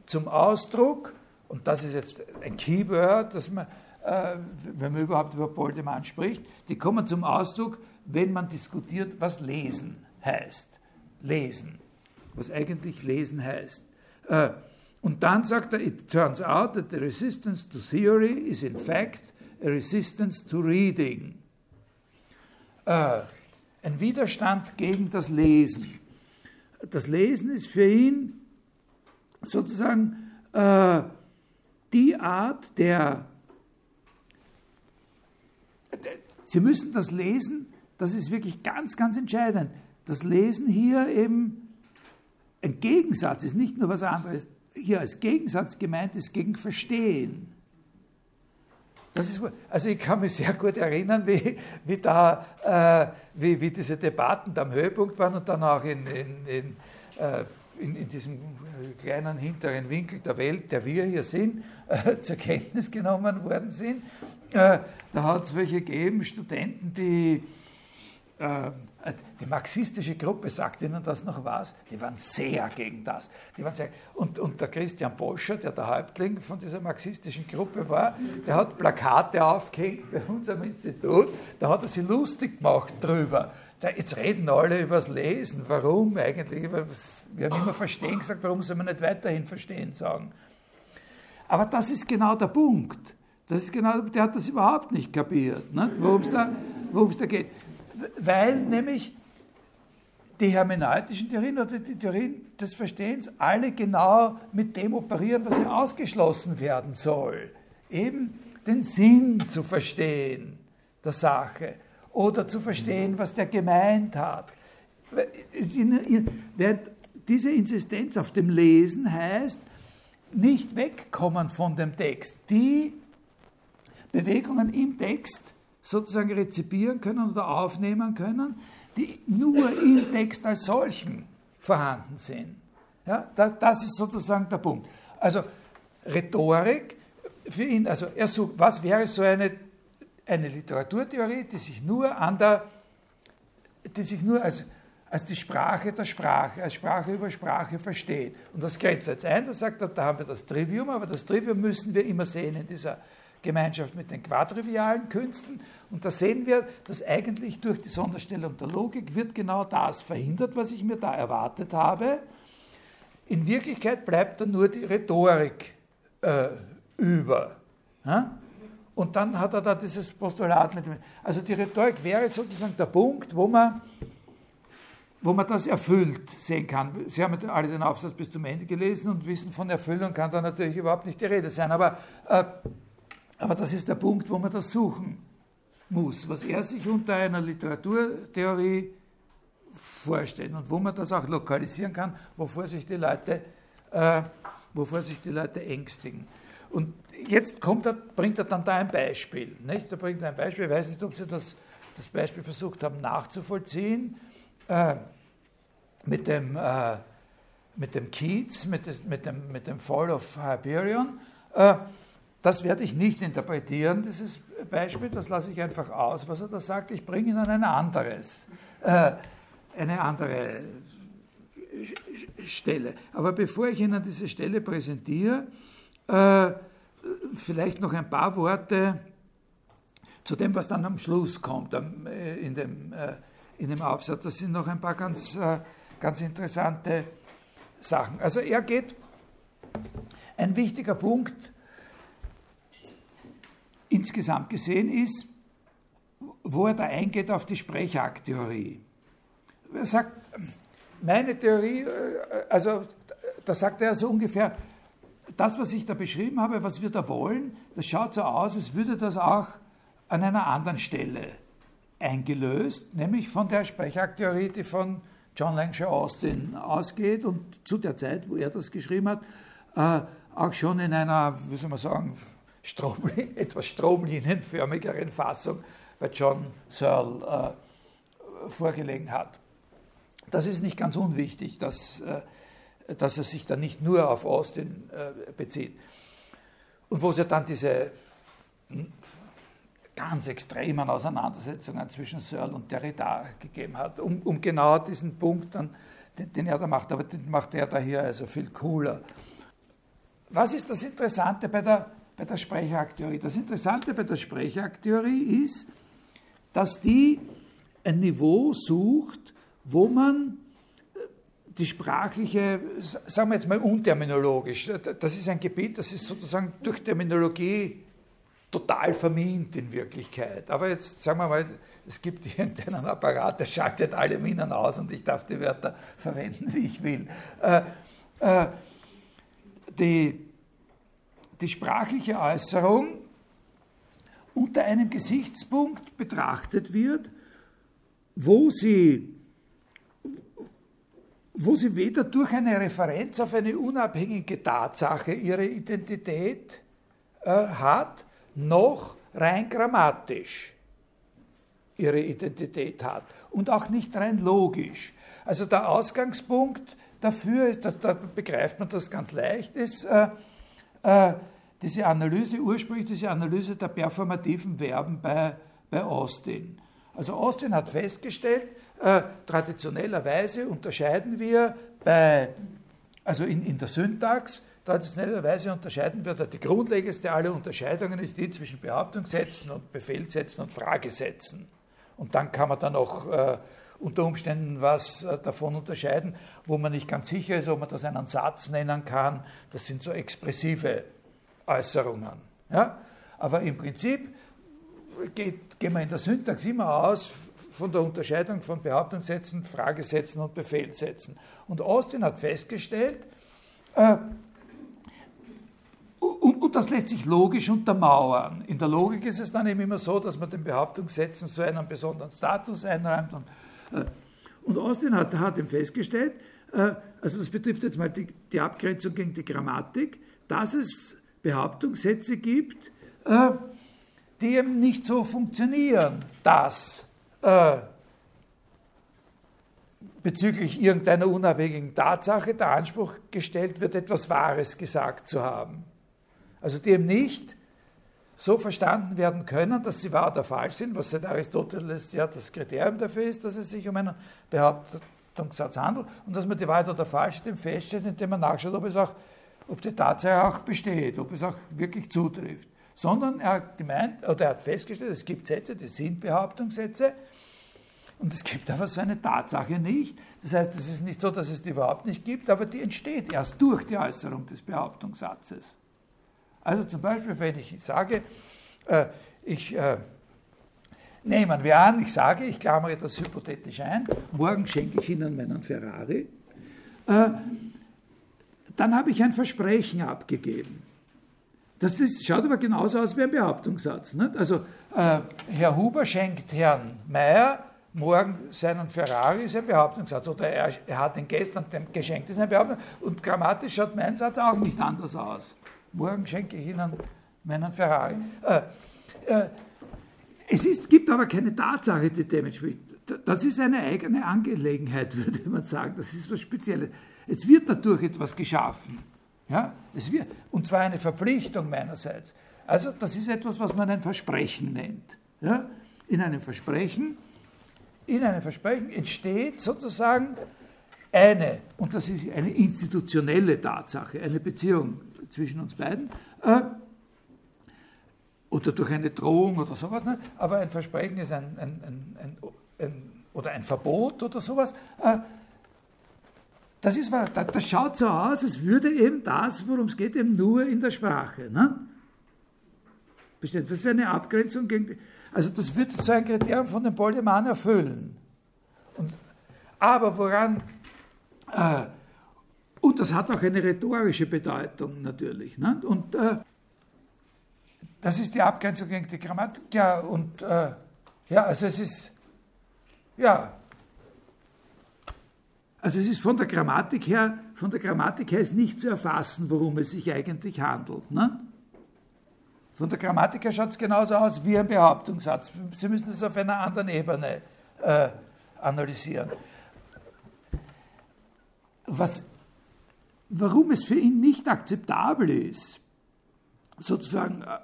zum Ausdruck, und das ist jetzt ein Keyword, dass man, äh, wenn man überhaupt über Boldemann spricht, die kommen zum Ausdruck, wenn man diskutiert, was lesen heißt. Lesen, was eigentlich lesen heißt. Äh, und dann sagt er, it turns out that the resistance to theory is in fact a resistance to reading äh, ein Widerstand gegen das Lesen. Das Lesen ist für ihn sozusagen äh, die Art der, Sie müssen das Lesen, das ist wirklich ganz, ganz entscheidend. Das Lesen hier eben ein Gegensatz ist, nicht nur was anderes, hier als Gegensatz gemeint ist gegen Verstehen. Ist, also ich kann mich sehr gut erinnern, wie, wie, da, äh, wie, wie diese Debatten am Höhepunkt waren und dann auch in, in, in, äh, in, in diesem kleinen hinteren Winkel der Welt, der wir hier sind, äh, zur Kenntnis genommen worden sind. Äh, da hat es welche gegeben, Studenten, die äh, die marxistische Gruppe sagt Ihnen das noch was, die waren sehr gegen das. Die waren sehr, und, und der Christian Boscher, der der Häuptling von dieser marxistischen Gruppe war, der hat Plakate aufgehängt bei uns am Institut, da hat er sich lustig gemacht drüber. Jetzt reden alle über das Lesen, warum eigentlich? Wir haben immer verstehen gesagt, warum soll man nicht weiterhin verstehen sagen. Aber das ist genau der Punkt. Das ist genau, der hat das überhaupt nicht kapiert, worum es da, da geht weil nämlich die hermeneutischen Theorien oder die Theorien des Verstehens alle genau mit dem operieren, was hier ausgeschlossen werden soll. Eben den Sinn zu verstehen der Sache oder zu verstehen, was der gemeint hat. Während diese Insistenz auf dem Lesen heißt, nicht wegkommen von dem Text. Die Bewegungen im Text sozusagen rezipieren können oder aufnehmen können, die nur im Text als solchen vorhanden sind. Ja, das, das ist sozusagen der Punkt. Also Rhetorik für ihn, also er sucht, was wäre so eine, eine Literaturtheorie, die sich nur an der, die sich nur als, als die Sprache der Sprache, als Sprache über Sprache versteht. Und das grenzt jetzt ein, da sagt da haben wir das Trivium, aber das Trivium müssen wir immer sehen in dieser Gemeinschaft mit den quadrivialen Künsten. Und da sehen wir, dass eigentlich durch die Sonderstellung der Logik wird genau das verhindert, was ich mir da erwartet habe. In Wirklichkeit bleibt dann nur die Rhetorik äh, über. Ja? Und dann hat er da dieses Postulat mit. Also die Rhetorik wäre sozusagen der Punkt, wo man, wo man das erfüllt sehen kann. Sie haben alle den Aufsatz bis zum Ende gelesen und wissen, von Erfüllung kann da natürlich überhaupt nicht die Rede sein. Aber äh, aber das ist der Punkt, wo man das suchen muss, was er sich unter einer Literaturtheorie vorstellt und wo man das auch lokalisieren kann, wovor sich die Leute, äh, wovor sich die Leute ängstigen. Und jetzt kommt er, bringt er dann da ein Beispiel. Nicht? Er bringt ein Beispiel, ich weiß nicht, ob Sie das, das Beispiel versucht haben nachzuvollziehen, äh, mit, dem, äh, mit dem Keats, mit, des, mit, dem, mit dem Fall of Hyperion. Äh, das werde ich nicht interpretieren, dieses Beispiel, das lasse ich einfach aus, was er da sagt. Ich bringe Ihnen ein anderes, äh, eine andere Stelle. Aber bevor ich Ihnen diese Stelle präsentiere, äh, vielleicht noch ein paar Worte zu dem, was dann am Schluss kommt in, dem, in dem Aufsatz. Das sind noch ein paar ganz, äh, ganz interessante Sachen. Also er geht, ein wichtiger Punkt insgesamt gesehen ist, wo er da eingeht auf die Sprechakttheorie. Er sagt, meine Theorie, also da sagt er so ungefähr, das, was ich da beschrieben habe, was wir da wollen, das schaut so aus, als würde das auch an einer anderen Stelle eingelöst, nämlich von der Sprechakttheorie, die von John Langshaw Austin ausgeht und zu der Zeit, wo er das geschrieben hat, äh, auch schon in einer, wie soll man sagen, Strom, etwas stromlinienförmigeren Fassung bei John Searle äh, vorgelegen hat. Das ist nicht ganz unwichtig, dass, äh, dass er sich da nicht nur auf Austin äh, bezieht. Und wo es ja dann diese hm, ganz extremen Auseinandersetzungen zwischen Searle und Derrida gegeben hat, um, um genau diesen Punkt dann, den, den, er da macht, aber den macht er da hier also viel cooler. Was ist das Interessante bei der, bei der Sprechakttheorie? Das Interessante bei der Sprechakttheorie ist, dass die ein Niveau sucht, wo man äh, die sprachliche, sagen wir jetzt mal unterminologisch, das ist ein Gebiet, das ist sozusagen durch Terminologie total vermint in Wirklichkeit. Aber jetzt sagen wir mal, es gibt irgendeinen Apparat, der schaltet alle Minen aus und ich darf die Wörter verwenden, wie ich will. Äh, äh, die, die sprachliche Äußerung unter einem Gesichtspunkt betrachtet wird, wo sie, wo sie weder durch eine Referenz auf eine unabhängige Tatsache ihre Identität äh, hat, noch rein grammatisch ihre Identität hat und auch nicht rein logisch. Also der Ausgangspunkt dafür ist, dass, da begreift man das ganz leicht, ist äh, äh, diese Analyse, ursprünglich diese Analyse der performativen Verben bei, bei Austin. Also Austin hat festgestellt, äh, traditionellerweise unterscheiden wir bei, also in, in der Syntax, traditionellerweise unterscheiden wir, die grundlegendste aller Unterscheidungen ist die zwischen Behauptungssätzen und Befehlssätzen und Fragesätzen. Und dann kann man dann auch äh, unter Umständen was äh, davon unterscheiden, wo man nicht ganz sicher ist, ob man das einen Satz nennen kann. Das sind so expressive Äußerungen. Ja? Aber im Prinzip geht, gehen wir in der Syntax immer aus von der Unterscheidung von Behauptungssätzen, Fragesätzen und Befehlssätzen. Und Austin hat festgestellt, äh, und, und, das lässt sich logisch untermauern. In der Logik ist es dann eben immer so, dass man den Behauptungssätzen so einen besonderen Status einräumt. Und, äh, und Austin hat, hat eben festgestellt, äh, also das betrifft jetzt mal die, die, Abgrenzung gegen die Grammatik, dass es Behauptungssätze gibt, äh, die eben nicht so funktionieren, dass äh, bezüglich irgendeiner unabhängigen Tatsache der Anspruch gestellt wird, etwas Wahres gesagt zu haben. Also die eben nicht so verstanden werden können, dass sie wahr oder falsch sind, was seit Aristoteles ja das Kriterium dafür ist, dass es sich um einen Behauptungssatz handelt und dass man die Wahrheit oder falsch feststellt, indem man nachschaut, ob, es auch, ob die Tatsache auch besteht, ob es auch wirklich zutrifft. Sondern er hat gemeint, oder er hat festgestellt, es gibt Sätze, die sind Behauptungssätze, und es gibt aber so eine Tatsache nicht. Das heißt, es ist nicht so, dass es die überhaupt nicht gibt, aber die entsteht erst durch die Äußerung des Behauptungssatzes. Also zum Beispiel, wenn ich sage, äh, ich äh, nehmen wir an, ich sage, ich klammere das hypothetisch ein, morgen schenke ich Ihnen meinen Ferrari, äh, dann habe ich ein Versprechen abgegeben. Das ist, schaut aber genauso aus wie ein Behauptungssatz. Nicht? Also äh, Herr Huber schenkt Herrn Mayer morgen seinen Ferrari, ist ein Behauptungssatz. Oder er, er hat ihn gestern geschenkt, ist ein Behauptungssatz. Und grammatisch schaut mein Satz auch nicht anders aus. Morgen schenke ich Ihnen meinen Ferrari. Äh, äh, es ist, gibt aber keine Tatsache, die dem entspricht. Das ist eine eigene Angelegenheit, würde man sagen. Das ist was Spezielles. Es wird dadurch etwas geschaffen. Ja? Es wird, und zwar eine Verpflichtung meinerseits. Also das ist etwas, was man ein Versprechen nennt. Ja? In einem Versprechen, in einem Versprechen entsteht sozusagen eine, und das ist eine institutionelle Tatsache, eine Beziehung zwischen uns beiden, äh, oder durch eine Drohung oder sowas, ne? aber ein Versprechen ist ein, ein, ein, ein oder ein Verbot oder sowas. Äh, das, ist, das schaut so aus, als würde eben das, worum es geht, eben nur in der Sprache. Ne? Das ist eine Abgrenzung gegen. Also, das wird so ein Kriterium von dem Boldemann erfüllen. Und, aber woran. Äh, und das hat auch eine rhetorische Bedeutung natürlich. Ne? Und äh, das ist die Abgrenzung gegen die Grammatik. Ja, und äh, ja, also es ist. Ja, also es ist von der Grammatik her, von der Grammatik her ist nicht zu erfassen, worum es sich eigentlich handelt. Ne? Von der Grammatik her schaut es genauso aus wie ein Behauptungssatz. Sie müssen es auf einer anderen Ebene äh, analysieren. Was, warum es für ihn nicht akzeptabel ist, sozusagen äh,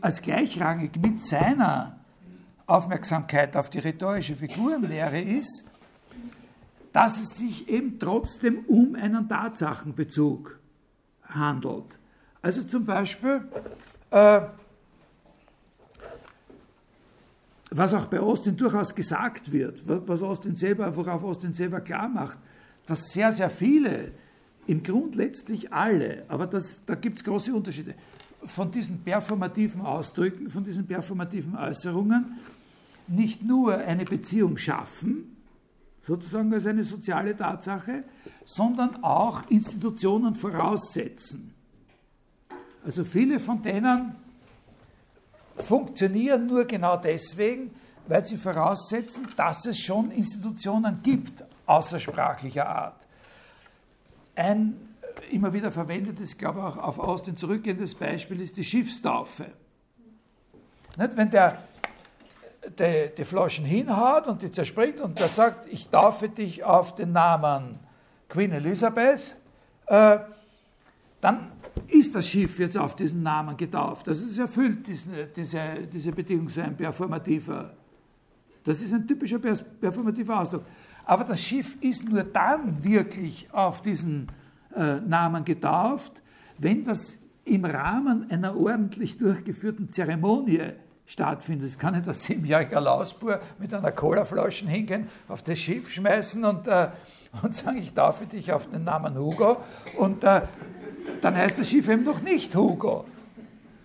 als gleichrangig mit seiner Aufmerksamkeit auf die rhetorische Figurenlehre ist, dass es sich eben trotzdem um einen Tatsachenbezug handelt. Also zum Beispiel, äh, was auch bei Austin durchaus gesagt wird, was Austin selber, worauf Austin selber klar macht, dass sehr, sehr viele, im Grund letztlich alle, aber das, da gibt es große Unterschiede, von diesen performativen Ausdrücken, von diesen performativen Äußerungen nicht nur eine Beziehung schaffen, sozusagen als eine soziale Tatsache, sondern auch Institutionen voraussetzen. Also viele von denen funktionieren nur genau deswegen, weil sie voraussetzen, dass es schon Institutionen gibt, außersprachlicher Art. Ein immer wieder verwendetes, ich glaube auch auf Austin zurückgehendes Beispiel ist die Schiffstaufe. Nicht? Wenn der die, die Flaschen hinhaut und die zerspringt und der sagt, ich taufe dich auf den Namen Queen Elizabeth, äh, dann ist das Schiff jetzt auf diesen Namen getauft. Also es erfüllt diese, diese, diese Bedingung, so ein performativer, das ist ein typischer performativer Ausdruck. Aber das Schiff ist nur dann wirklich auf diesen äh, Namen getauft, wenn das im Rahmen einer ordentlich durchgeführten Zeremonie stattfindet. Es kann nicht ein siebenjähriger Lausbur mit einer Colaflasche hingehen, auf das Schiff schmeißen und, äh, und sagen, ich taufe dich auf den Namen Hugo. Und äh, dann heißt das Schiff eben noch nicht Hugo.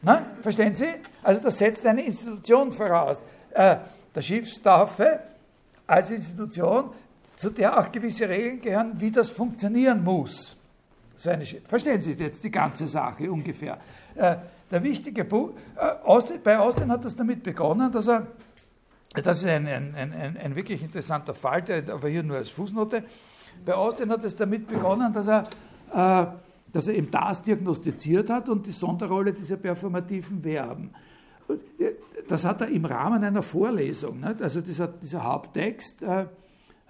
Na, verstehen Sie? Also das setzt eine Institution voraus. Äh, der Schiffstaufe als Institution, zu der auch gewisse Regeln gehören, wie das funktionieren muss. Verstehen Sie jetzt die ganze Sache ungefähr? Äh, der wichtige Punkt, äh, bei Austin hat das damit begonnen, dass er, das ist ein, ein, ein, ein wirklich interessanter Fall, der, aber hier nur als Fußnote, bei Austin hat es damit begonnen, dass er, äh, dass er eben das diagnostiziert hat und die Sonderrolle dieser performativen Verben. Das hat er im Rahmen einer Vorlesung, also dieser, dieser Haupttext,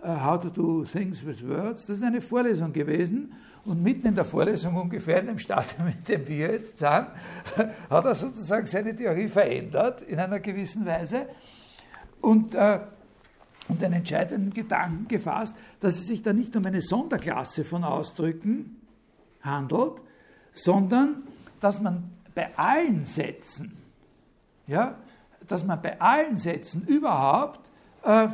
How to do things with words, das ist eine Vorlesung gewesen. Und mitten in der Vorlesung, ungefähr in dem Stadium, in dem wir jetzt sind, hat er sozusagen seine Theorie verändert in einer gewissen Weise. Und, äh, und den entscheidenden Gedanken gefasst, dass es sich da nicht um eine Sonderklasse von Ausdrücken handelt, sondern dass man bei allen Sätzen, ja, dass man bei allen Sätzen überhaupt äh,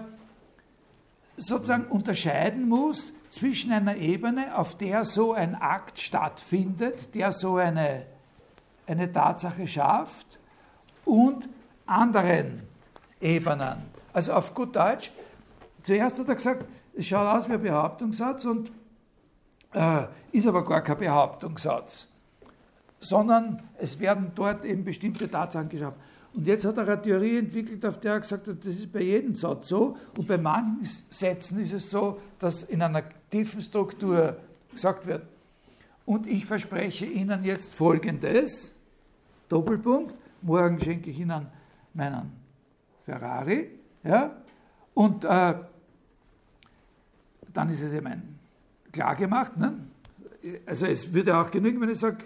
sozusagen unterscheiden muss zwischen einer Ebene, auf der so ein Akt stattfindet, der so eine, eine Tatsache schafft, und anderen Ebenen. Also auf gut Deutsch, zuerst hat er gesagt, es schaut aus wie ein Behauptungssatz und äh, ist aber gar kein Behauptungssatz, sondern es werden dort eben bestimmte Tatsachen geschaffen. Und jetzt hat er eine Theorie entwickelt, auf der er gesagt hat, das ist bei jedem Satz so. Und bei manchen Sätzen ist es so, dass in einer tiefen Struktur gesagt wird, und ich verspreche Ihnen jetzt Folgendes, Doppelpunkt, morgen schenke ich Ihnen meinen Ferrari, ja, und äh, dann ist es eben klar gemacht. Ne? Also es würde auch genügen, wenn ich sage,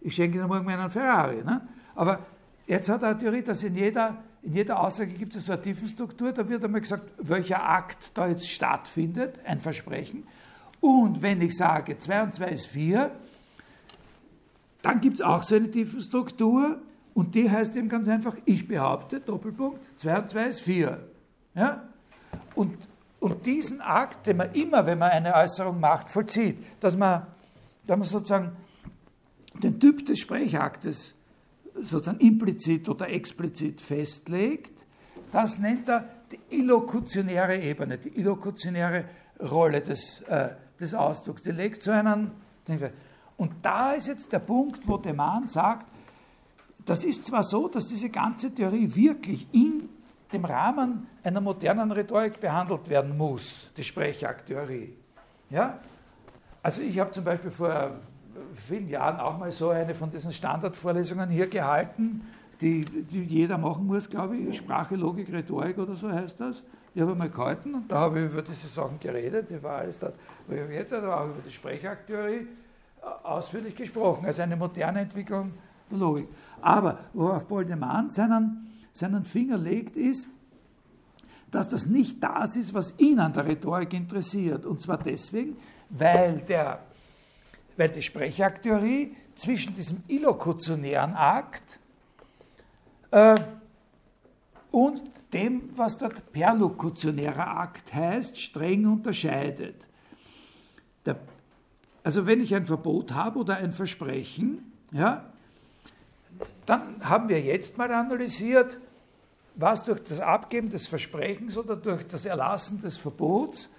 ich schenke Ihnen morgen einen Ferrari. Ne? Aber jetzt hat er Theorie, dass in jeder, in jeder Aussage gibt es so eine Tiefenstruktur, da wird einmal gesagt, welcher Akt da jetzt stattfindet, ein Versprechen. Und wenn ich sage, 2 und 2 ist 4, dann gibt es auch so eine Tiefenstruktur und die heißt eben ganz einfach, ich behaupte, Doppelpunkt, 2 und 2 ist 4. Ja? Und, und diesen Akt, den man immer, wenn man eine Äußerung macht, vollzieht, dass man, dass man sozusagen den Typ des Sprechaktes sozusagen implizit oder explizit festlegt, das nennt er die illokutionäre Ebene, die illokutionäre Rolle des, äh, des Ausdrucks. Die legt so einen. Und da ist jetzt der Punkt, wo der Mann sagt, das ist zwar so, dass diese ganze Theorie wirklich in dem Rahmen einer modernen Rhetorik behandelt werden muss, die Sprechakttheorie. Ja? Also ich habe zum Beispiel vor vielen Jahren auch mal so eine von diesen Standardvorlesungen hier gehalten, die, die jeder machen muss, glaube ich, Sprache, Logik, Rhetorik oder so heißt das. Die habe ich mal gehalten und da habe ich über diese Sachen geredet, die war alles das. Aber ich habe jetzt also auch über die Sprechakttheorie äh, ausführlich gesprochen, also eine moderne Entwicklung der Logik. Aber worauf Boldemann seinen, seinen Finger legt, ist, dass das nicht das ist, was ihn an der Rhetorik interessiert. Und zwar deswegen, weil der weil die Sprechakttheorie zwischen diesem illokutionären Akt äh, und dem, was dort perlokutionärer Akt heißt, streng unterscheidet. Der, also wenn ich ein Verbot habe oder ein Versprechen, ja, dann haben wir jetzt mal analysiert, was durch das Abgeben des Versprechens oder durch das Erlassen des Verbots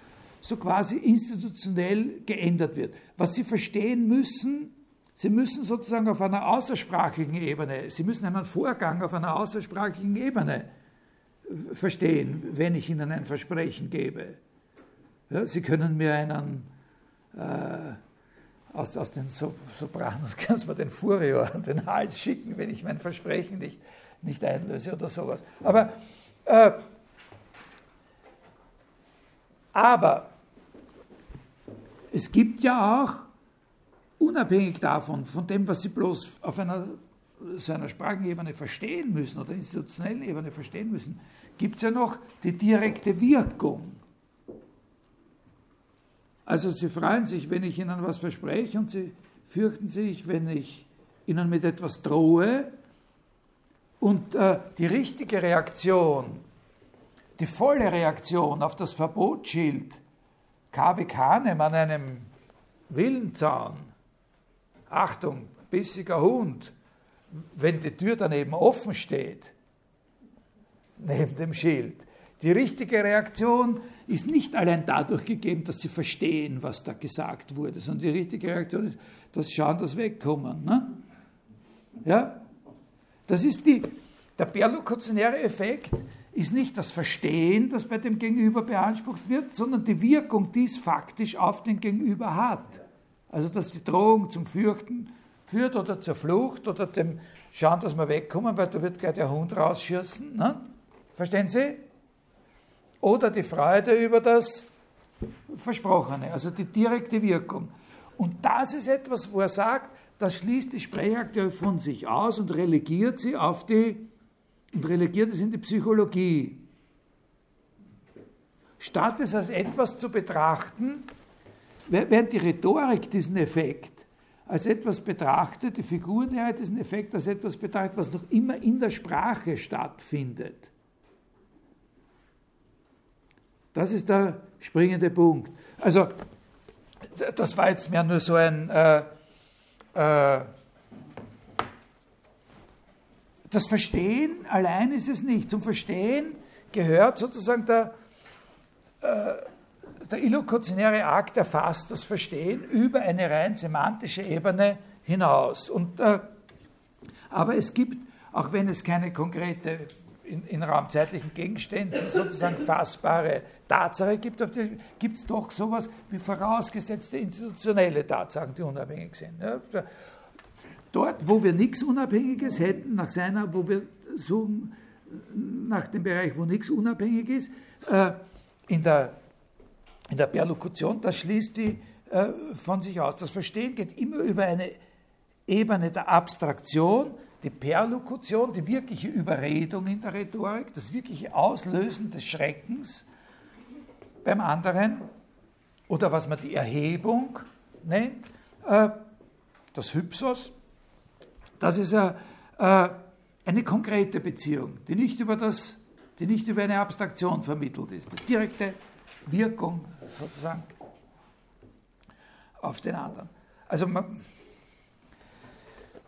so quasi institutionell geändert wird. Was Sie verstehen müssen, Sie müssen sozusagen auf einer außersprachlichen Ebene, Sie müssen einen Vorgang auf einer außersprachlichen Ebene äh, verstehen, wenn ich Ihnen ein Versprechen gebe. Ja, Sie können mir einen äh, aus, aus den Sopranos, kannst du mir den Furior an den Hals schicken, wenn ich mein Versprechen nicht, nicht einlöse oder sowas. Aber, äh, aber es gibt ja auch, unabhängig davon, von dem, was Sie bloß auf einer, so einer Sprachenebene verstehen müssen oder institutionellen Ebene verstehen müssen, gibt es ja noch die direkte Wirkung. Also Sie freuen sich, wenn ich Ihnen was verspreche und Sie fürchten sich, wenn ich Ihnen mit etwas drohe. Und äh, die richtige Reaktion, die volle Reaktion auf das Verbotsschild KW Kahnem an einem Willenzaun, Achtung, bissiger Hund, wenn die Tür daneben offen steht, neben dem Schild. Die richtige Reaktion ist nicht allein dadurch gegeben, dass sie verstehen, was da gesagt wurde, sondern die richtige Reaktion ist, dass schauen, dass wegkommen. Ne? Ja? Das ist die, der perlokutionäre Effekt ist nicht das Verstehen, das bei dem Gegenüber beansprucht wird, sondern die Wirkung, die es faktisch auf den Gegenüber hat. Also dass die Drohung zum Fürchten führt oder zur Flucht oder dem Schauen, dass wir wegkommen, weil da wird gleich der Hund rausschießen. Ne? Verstehen Sie? Oder die Freude über das Versprochene, also die direkte Wirkung. Und das ist etwas, wo er sagt, das schließt die Sprechakteure von sich aus und relegiert sie auf die und relegiert es in die Psychologie. Statt es als etwas zu betrachten, während die Rhetorik diesen Effekt als etwas betrachtet, die Figurenlehre diesen Effekt als etwas betrachtet, was noch immer in der Sprache stattfindet. Das ist der springende Punkt. Also, das war jetzt mehr nur so ein äh, äh, das Verstehen allein ist es nicht. Zum Verstehen gehört sozusagen der, äh, der illokutionäre Akt erfasst das Verstehen über eine rein semantische Ebene hinaus. Und, äh, aber es gibt, auch wenn es keine konkrete in, in raumzeitlichen Gegenständen sozusagen fassbare Tatsache gibt, gibt es doch sowas wie vorausgesetzte institutionelle Tatsachen, die unabhängig sind. Ja dort, wo wir nichts Unabhängiges hätten, nach seiner, wo wir so nach dem Bereich, wo nichts unabhängig ist, äh, in, der, in der Perlokution, das schließt die äh, von sich aus. Das Verstehen geht immer über eine Ebene der Abstraktion, die Perlokution, die wirkliche Überredung in der Rhetorik, das wirkliche Auslösen des Schreckens beim anderen oder was man die Erhebung nennt, äh, das Hypsos, das ist eine, äh, eine konkrete Beziehung, die nicht, über das, die nicht über eine Abstraktion vermittelt ist. Die direkte Wirkung sozusagen auf den anderen. Also man,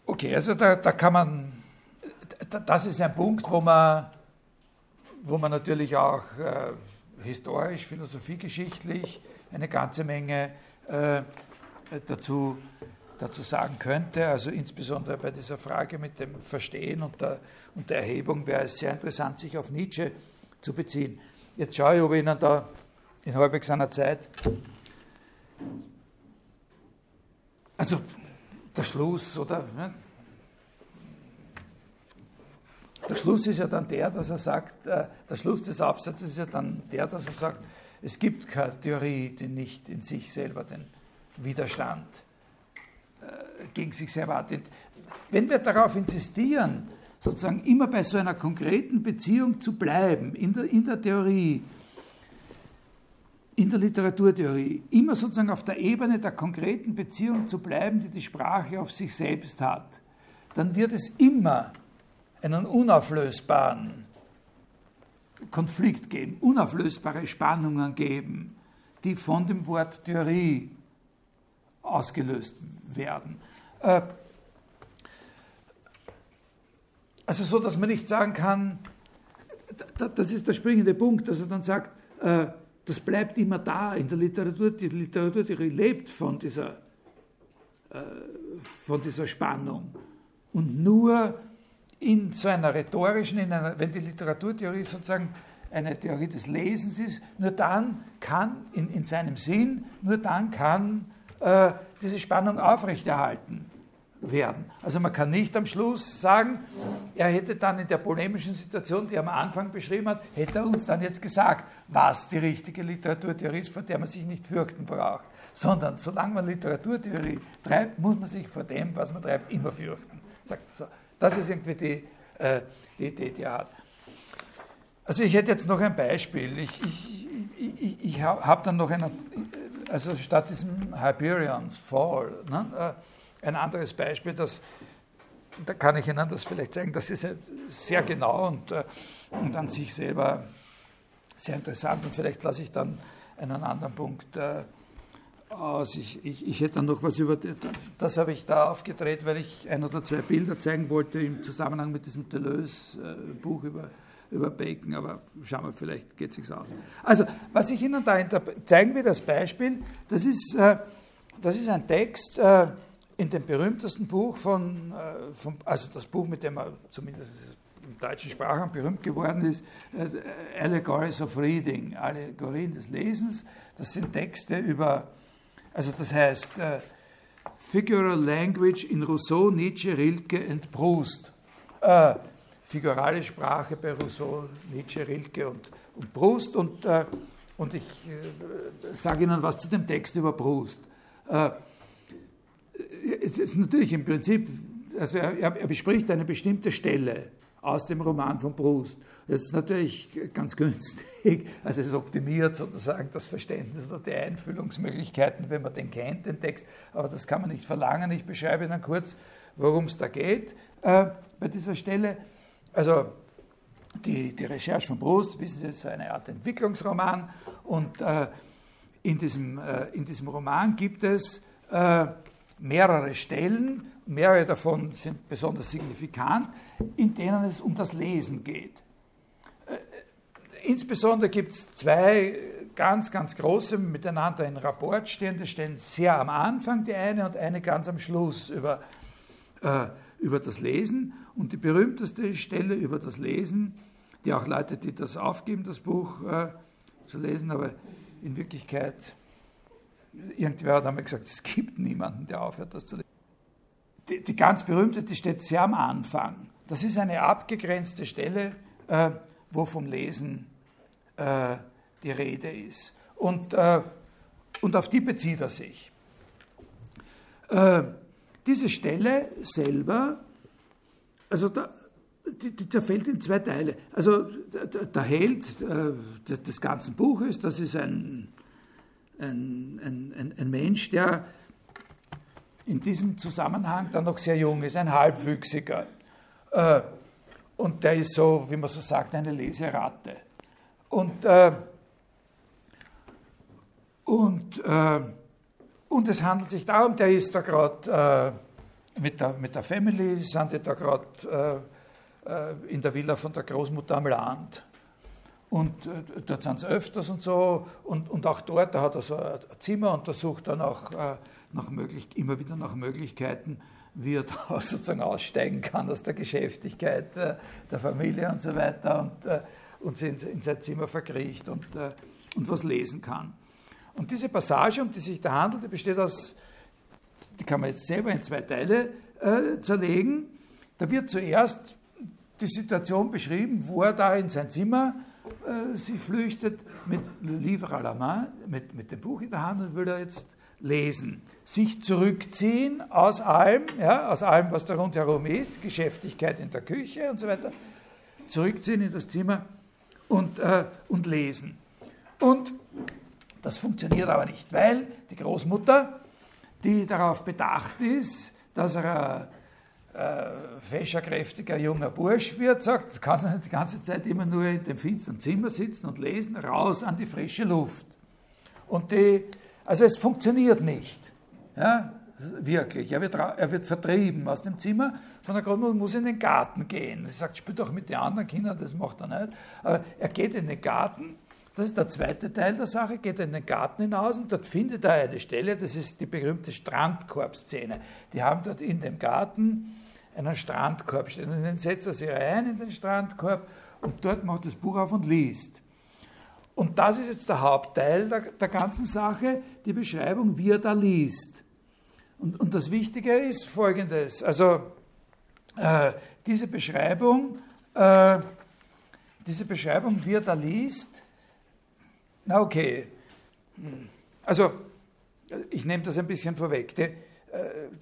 okay, also da, da kann man, das ist ein Punkt, wo man, wo man natürlich auch äh, historisch, philosophiegeschichtlich eine ganze Menge äh, dazu, dazu sagen könnte. Also insbesondere bei dieser Frage mit dem Verstehen und der, und der Erhebung wäre es sehr interessant, sich auf Nietzsche zu beziehen. Jetzt schaue ich, ob ich Ihnen da in halbwegs einer Zeit. Also der Schluss, oder? Ne? Der Schluss ist ja dann der, dass er sagt, äh, der Schluss des Aufsatzes ist ja dann der, dass er sagt, es gibt keine Theorie, die nicht in sich selber den Widerstand gegen sich selber hat. Wenn wir darauf insistieren, sozusagen immer bei so einer konkreten Beziehung zu bleiben, in der, in der Theorie, in der Literaturtheorie, immer sozusagen auf der Ebene der konkreten Beziehung zu bleiben, die die Sprache auf sich selbst hat, dann wird es immer einen unauflösbaren Konflikt geben, unauflösbare Spannungen geben, die von dem Wort Theorie ausgelöst werden. Äh, also so, dass man nicht sagen kann, das ist der springende Punkt, dass er dann sagt, äh, das bleibt immer da in der Literatur, die Literaturtheorie lebt von dieser, äh, von dieser Spannung. Und nur in so einer rhetorischen, in einer, wenn die Literaturtheorie sozusagen eine Theorie des Lesens ist, nur dann kann, in, in seinem Sinn, nur dann kann äh, diese Spannung aufrechterhalten werden. Also man kann nicht am Schluss sagen, er hätte dann in der polemischen Situation, die er am Anfang beschrieben hat, hätte er uns dann jetzt gesagt, was die richtige Literaturtheorie ist, vor der man sich nicht fürchten braucht. Sondern solange man Literaturtheorie treibt, muss man sich vor dem, was man treibt, immer fürchten. Das ist irgendwie die, äh, die Idee, die er hat. Also ich hätte jetzt noch ein Beispiel. Ich, ich, ich, ich habe dann noch einen, also statt diesem Hyperion's Fall, ne, äh, ein anderes Beispiel, das, da kann ich Ihnen das vielleicht zeigen, das ist sehr genau und, äh, und an sich selber sehr interessant und vielleicht lasse ich dann einen anderen Punkt äh, aus. Ich, ich, ich hätte dann noch was über, das habe ich da aufgedreht, weil ich ein oder zwei Bilder zeigen wollte im Zusammenhang mit diesem Deleuze-Buch über über Bacon, aber schauen wir, vielleicht geht es sich aus. Also, was ich Ihnen da zeigen will, das Beispiel, das ist, äh, das ist ein Text äh, in dem berühmtesten Buch von, äh, von, also das Buch, mit dem er zumindest im deutschen Sprachraum berühmt geworden ist, äh, Allegories of Reading, Allegorien des Lesens. Das sind Texte über, also das heißt, äh, Figural Language in Rousseau, Nietzsche, Rilke und Proust. Äh, figurale Sprache bei Rousseau, Nietzsche, Rilke und, und Proust. Und, äh, und ich äh, sage Ihnen was zu dem Text über Proust. Äh, es ist natürlich im Prinzip, also er, er, bespricht eine bestimmte Stelle aus dem Roman von Proust. Das ist natürlich ganz günstig, also es optimiert sozusagen das Verständnis oder die Einfühlungsmöglichkeiten, wenn man den kennt, den Text, aber das kann man nicht verlangen. Ich beschreibe Ihnen kurz, worum es da geht äh, bei dieser Stelle. Also die, die Recherche von Proust, wissen Sie, ist eine Art Entwicklungsroman und äh, in, diesem, äh, in diesem Roman gibt es äh, mehrere Stellen, mehrere davon sind besonders signifikant, in denen es um das Lesen geht. Äh, insbesondere gibt es zwei ganz, ganz große miteinander in Rapport stehende Stellen, sehr am Anfang die eine und eine ganz am Schluss über, äh, über das Lesen. Und die berühmteste Stelle über das Lesen, die auch Leute, die das aufgeben, das Buch äh, zu lesen, aber in Wirklichkeit, irgendwer hat einmal gesagt, es gibt niemanden, der aufhört, das zu lesen. Die, die ganz berühmte, die steht sehr am Anfang. Das ist eine abgegrenzte Stelle, äh, wo vom Lesen äh, die Rede ist. Und, äh, und auf die bezieht er sich. Äh, diese Stelle selber, also da, die, die zerfällt in zwei Teile. Also der, der Held äh, des, ganzen Buches, das ist ein, ein, ein, ein, Mensch, der in diesem Zusammenhang dann noch sehr jung ist, ein Halbwüchsiger. Äh, und der ist so, wie man so sagt, eine Leseratte. Und, äh, und, äh, und es handelt sich darum, der ist da gerade äh, mit, der, mit der Family, sind die da gerade äh, äh, in der Villa von der Großmutter am Land. Und äh, dort sind sie öfters und so. Und, und auch dort, da hat er so ein Zimmer und da sucht er nach, nach möglich, immer wieder nach Möglichkeiten, wie er da sozusagen aussteigen kann aus der Geschäftigkeit der Familie und so weiter und, und sich in, sein Zimmer verkriecht und, und was lesen kann. Und diese Passage, um die sich da handelt, die besteht aus, die kann man jetzt selber in zwei Teile äh, zerlegen. Da wird zuerst die Situation beschrieben, wo er da in sein Zimmer äh, sich flüchtet mit Livre à la main, mit, mit dem Buch in der Hand und will er jetzt lesen. Sich zurückziehen aus allem, ja, aus allem, was da rundherum ist, Geschäftigkeit in der Küche und so weiter, zurückziehen in das Zimmer und, äh, und lesen. Und das funktioniert aber nicht, weil die Großmutter, die darauf bedacht ist, dass er ein äh, fescherkräftiger junger Bursch wird, sagt, du kannst nicht die ganze Zeit immer nur in dem finsteren Zimmer sitzen und lesen, raus an die frische Luft. Und die, also es funktioniert nicht. Ja, wirklich. Er wird, er wird vertrieben aus dem Zimmer von der Großmutter muss in den Garten gehen. Sie sagt, spiel doch mit den anderen Kindern, das macht er nicht. Aber er geht in den Garten das ist der zweite Teil der Sache, geht in den Garten hinaus und dort findet er eine Stelle, das ist die berühmte Strandkorb-Szene. Die haben dort in dem Garten einen Strandkorb stehen und dann setzt er sich rein in den Strandkorb und dort macht das Buch auf und liest. Und das ist jetzt der Hauptteil der, der ganzen Sache, die Beschreibung, wie er da liest. Und, und das Wichtige ist folgendes, also äh, diese Beschreibung, äh, diese Beschreibung, wie er da liest, na okay. Also, ich nehme das ein bisschen vorweg. Äh,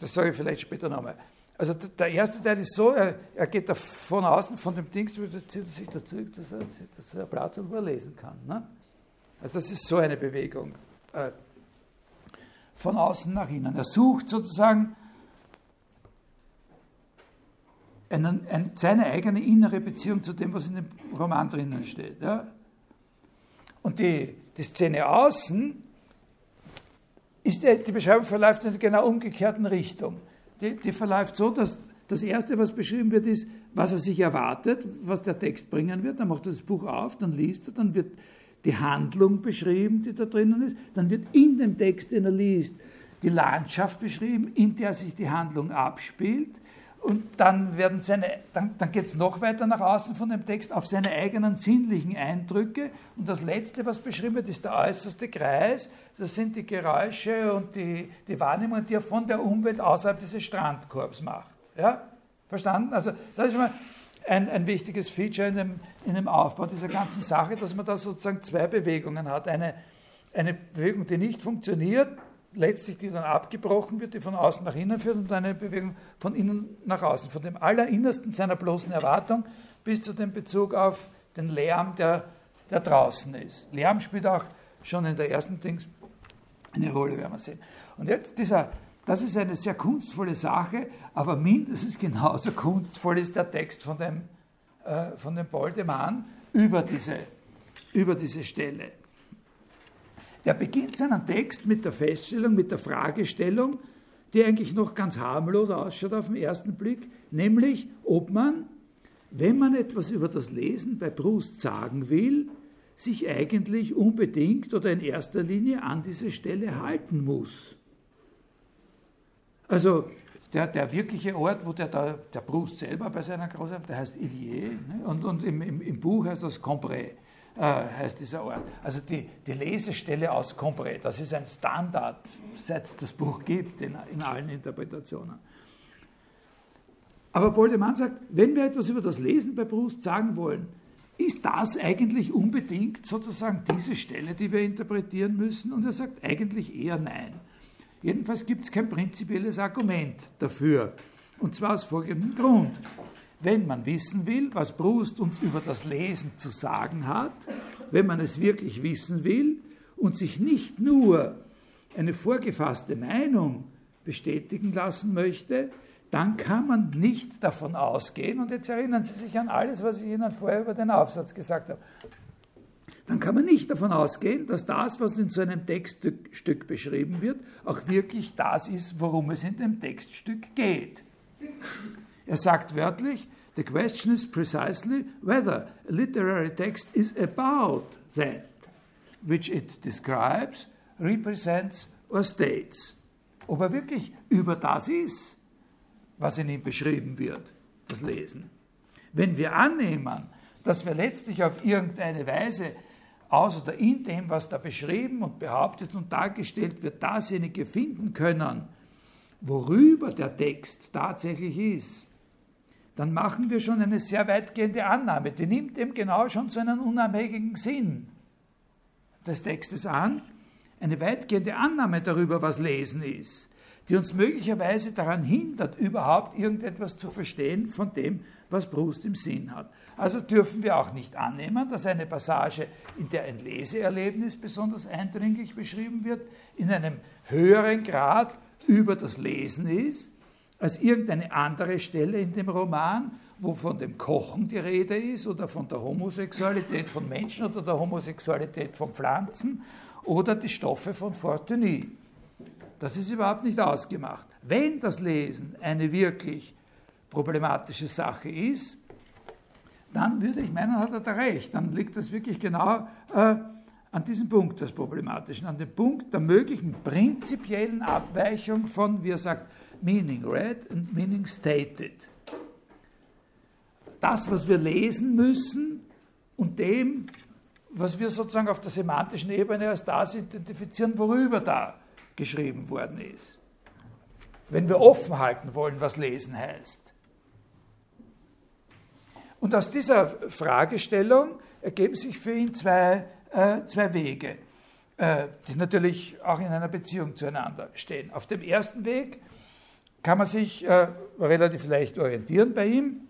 das sage ich vielleicht später nochmal. Also der erste Teil ist so, er, geht da von außen, von dem Dings, zieht sich da zurück, dass er, dass er Platz überlesen kann. Ne? Also das ist so eine Bewegung. Äh, von außen nach innen. Er sucht sozusagen einen, ein, seine eigene innere Beziehung zu dem, was in dem Roman drinnen steht. Ja? Und die, die Szene außen, ist die, die Beschreibung verläuft in einer genau umgekehrten Richtung. Die, die verläuft so, dass das Erste, was beschrieben wird, ist, was er sich erwartet, was der Text bringen wird. Dann macht er das Buch auf, dann liest er, dann wird die Handlung beschrieben, die da drinnen ist. Dann wird in dem Text, den er liest, die Landschaft beschrieben, in der sich die Handlung abspielt. Und dann, dann, dann geht es noch weiter nach außen von dem Text auf seine eigenen sinnlichen Eindrücke. Und das Letzte, was beschrieben wird, ist der äußerste Kreis. Das sind die Geräusche und die, die Wahrnehmungen, die er von der Umwelt außerhalb dieses Strandkorbs macht. Ja? Verstanden? Also das ist schon mal ein, ein wichtiges Feature in dem, in dem Aufbau dieser ganzen Sache, dass man da sozusagen zwei Bewegungen hat. Eine, eine Bewegung, die nicht funktioniert, letztlich die dann abgebrochen wird, die von außen nach innen führt und eine Bewegung von innen nach außen, von dem Allerinnersten seiner bloßen Erwartung bis zu dem Bezug auf den Lärm, der, der draußen ist. Lärm spielt auch schon in der ersten Dings eine Rolle, werden wir sehen. Und jetzt dieser, das ist eine sehr kunstvolle Sache, aber mindestens genauso kunstvoll ist der Text von dem, äh, von dem Boldemann über diese, über diese Stelle. Der beginnt seinen Text mit der Feststellung, mit der Fragestellung, die eigentlich noch ganz harmlos ausschaut auf den ersten Blick, nämlich ob man, wenn man etwas über das Lesen bei Proust sagen will, sich eigentlich unbedingt oder in erster Linie an diese Stelle halten muss. Also der, der wirkliche Ort, wo der, der, der Proust selber bei seiner Großarbeit, der heißt Illier ne? und, und im, im, im Buch heißt das Combray äh, heißt dieser Ort. Also die, die Lesestelle aus Combray, das ist ein Standard, seit es das Buch gibt, in, in allen Interpretationen. Aber Boldemann sagt, wenn wir etwas über das Lesen bei Proust sagen wollen, ist das eigentlich unbedingt sozusagen diese Stelle, die wir interpretieren müssen? Und er sagt eigentlich eher nein. Jedenfalls gibt es kein prinzipielles Argument dafür. Und zwar aus folgendem Grund. Wenn man wissen will, was Proust uns über das Lesen zu sagen hat, wenn man es wirklich wissen will und sich nicht nur eine vorgefasste Meinung bestätigen lassen möchte, dann kann man nicht davon ausgehen, und jetzt erinnern Sie sich an alles, was ich Ihnen vorher über den Aufsatz gesagt habe, dann kann man nicht davon ausgehen, dass das, was in so einem Textstück beschrieben wird, auch wirklich das ist, worum es in dem Textstück geht. Er sagt wörtlich, The question is precisely whether a literary text is about that which it describes, represents or states. Ob er wirklich über das ist, was in ihm beschrieben wird, das Lesen. Wenn wir annehmen, dass wir letztlich auf irgendeine Weise aus oder in dem, was da beschrieben und behauptet und dargestellt wird, dasjenige finden können, worüber der Text tatsächlich ist, dann machen wir schon eine sehr weitgehende Annahme. Die nimmt eben genau schon so einen unabhängigen Sinn des Textes an, eine weitgehende Annahme darüber, was Lesen ist, die uns möglicherweise daran hindert, überhaupt irgendetwas zu verstehen von dem, was Proust im Sinn hat. Also dürfen wir auch nicht annehmen, dass eine Passage, in der ein Leseerlebnis besonders eindringlich beschrieben wird, in einem höheren Grad über das Lesen ist, als irgendeine andere Stelle in dem Roman, wo von dem Kochen die Rede ist oder von der Homosexualität von Menschen oder der Homosexualität von Pflanzen oder die Stoffe von Fortuny. Das ist überhaupt nicht ausgemacht. Wenn das Lesen eine wirklich problematische Sache ist, dann würde ich meinen, hat er da recht. Dann liegt das wirklich genau äh, an diesem Punkt des Problematischen, an dem Punkt der möglichen prinzipiellen Abweichung von, wie er sagt, Meaning read and Meaning stated. Das, was wir lesen müssen und dem, was wir sozusagen auf der semantischen Ebene als das identifizieren, worüber da geschrieben worden ist. Wenn wir offen halten wollen, was lesen heißt. Und aus dieser Fragestellung ergeben sich für ihn zwei, äh, zwei Wege, äh, die natürlich auch in einer Beziehung zueinander stehen. Auf dem ersten Weg kann man sich äh, relativ leicht orientieren bei ihm.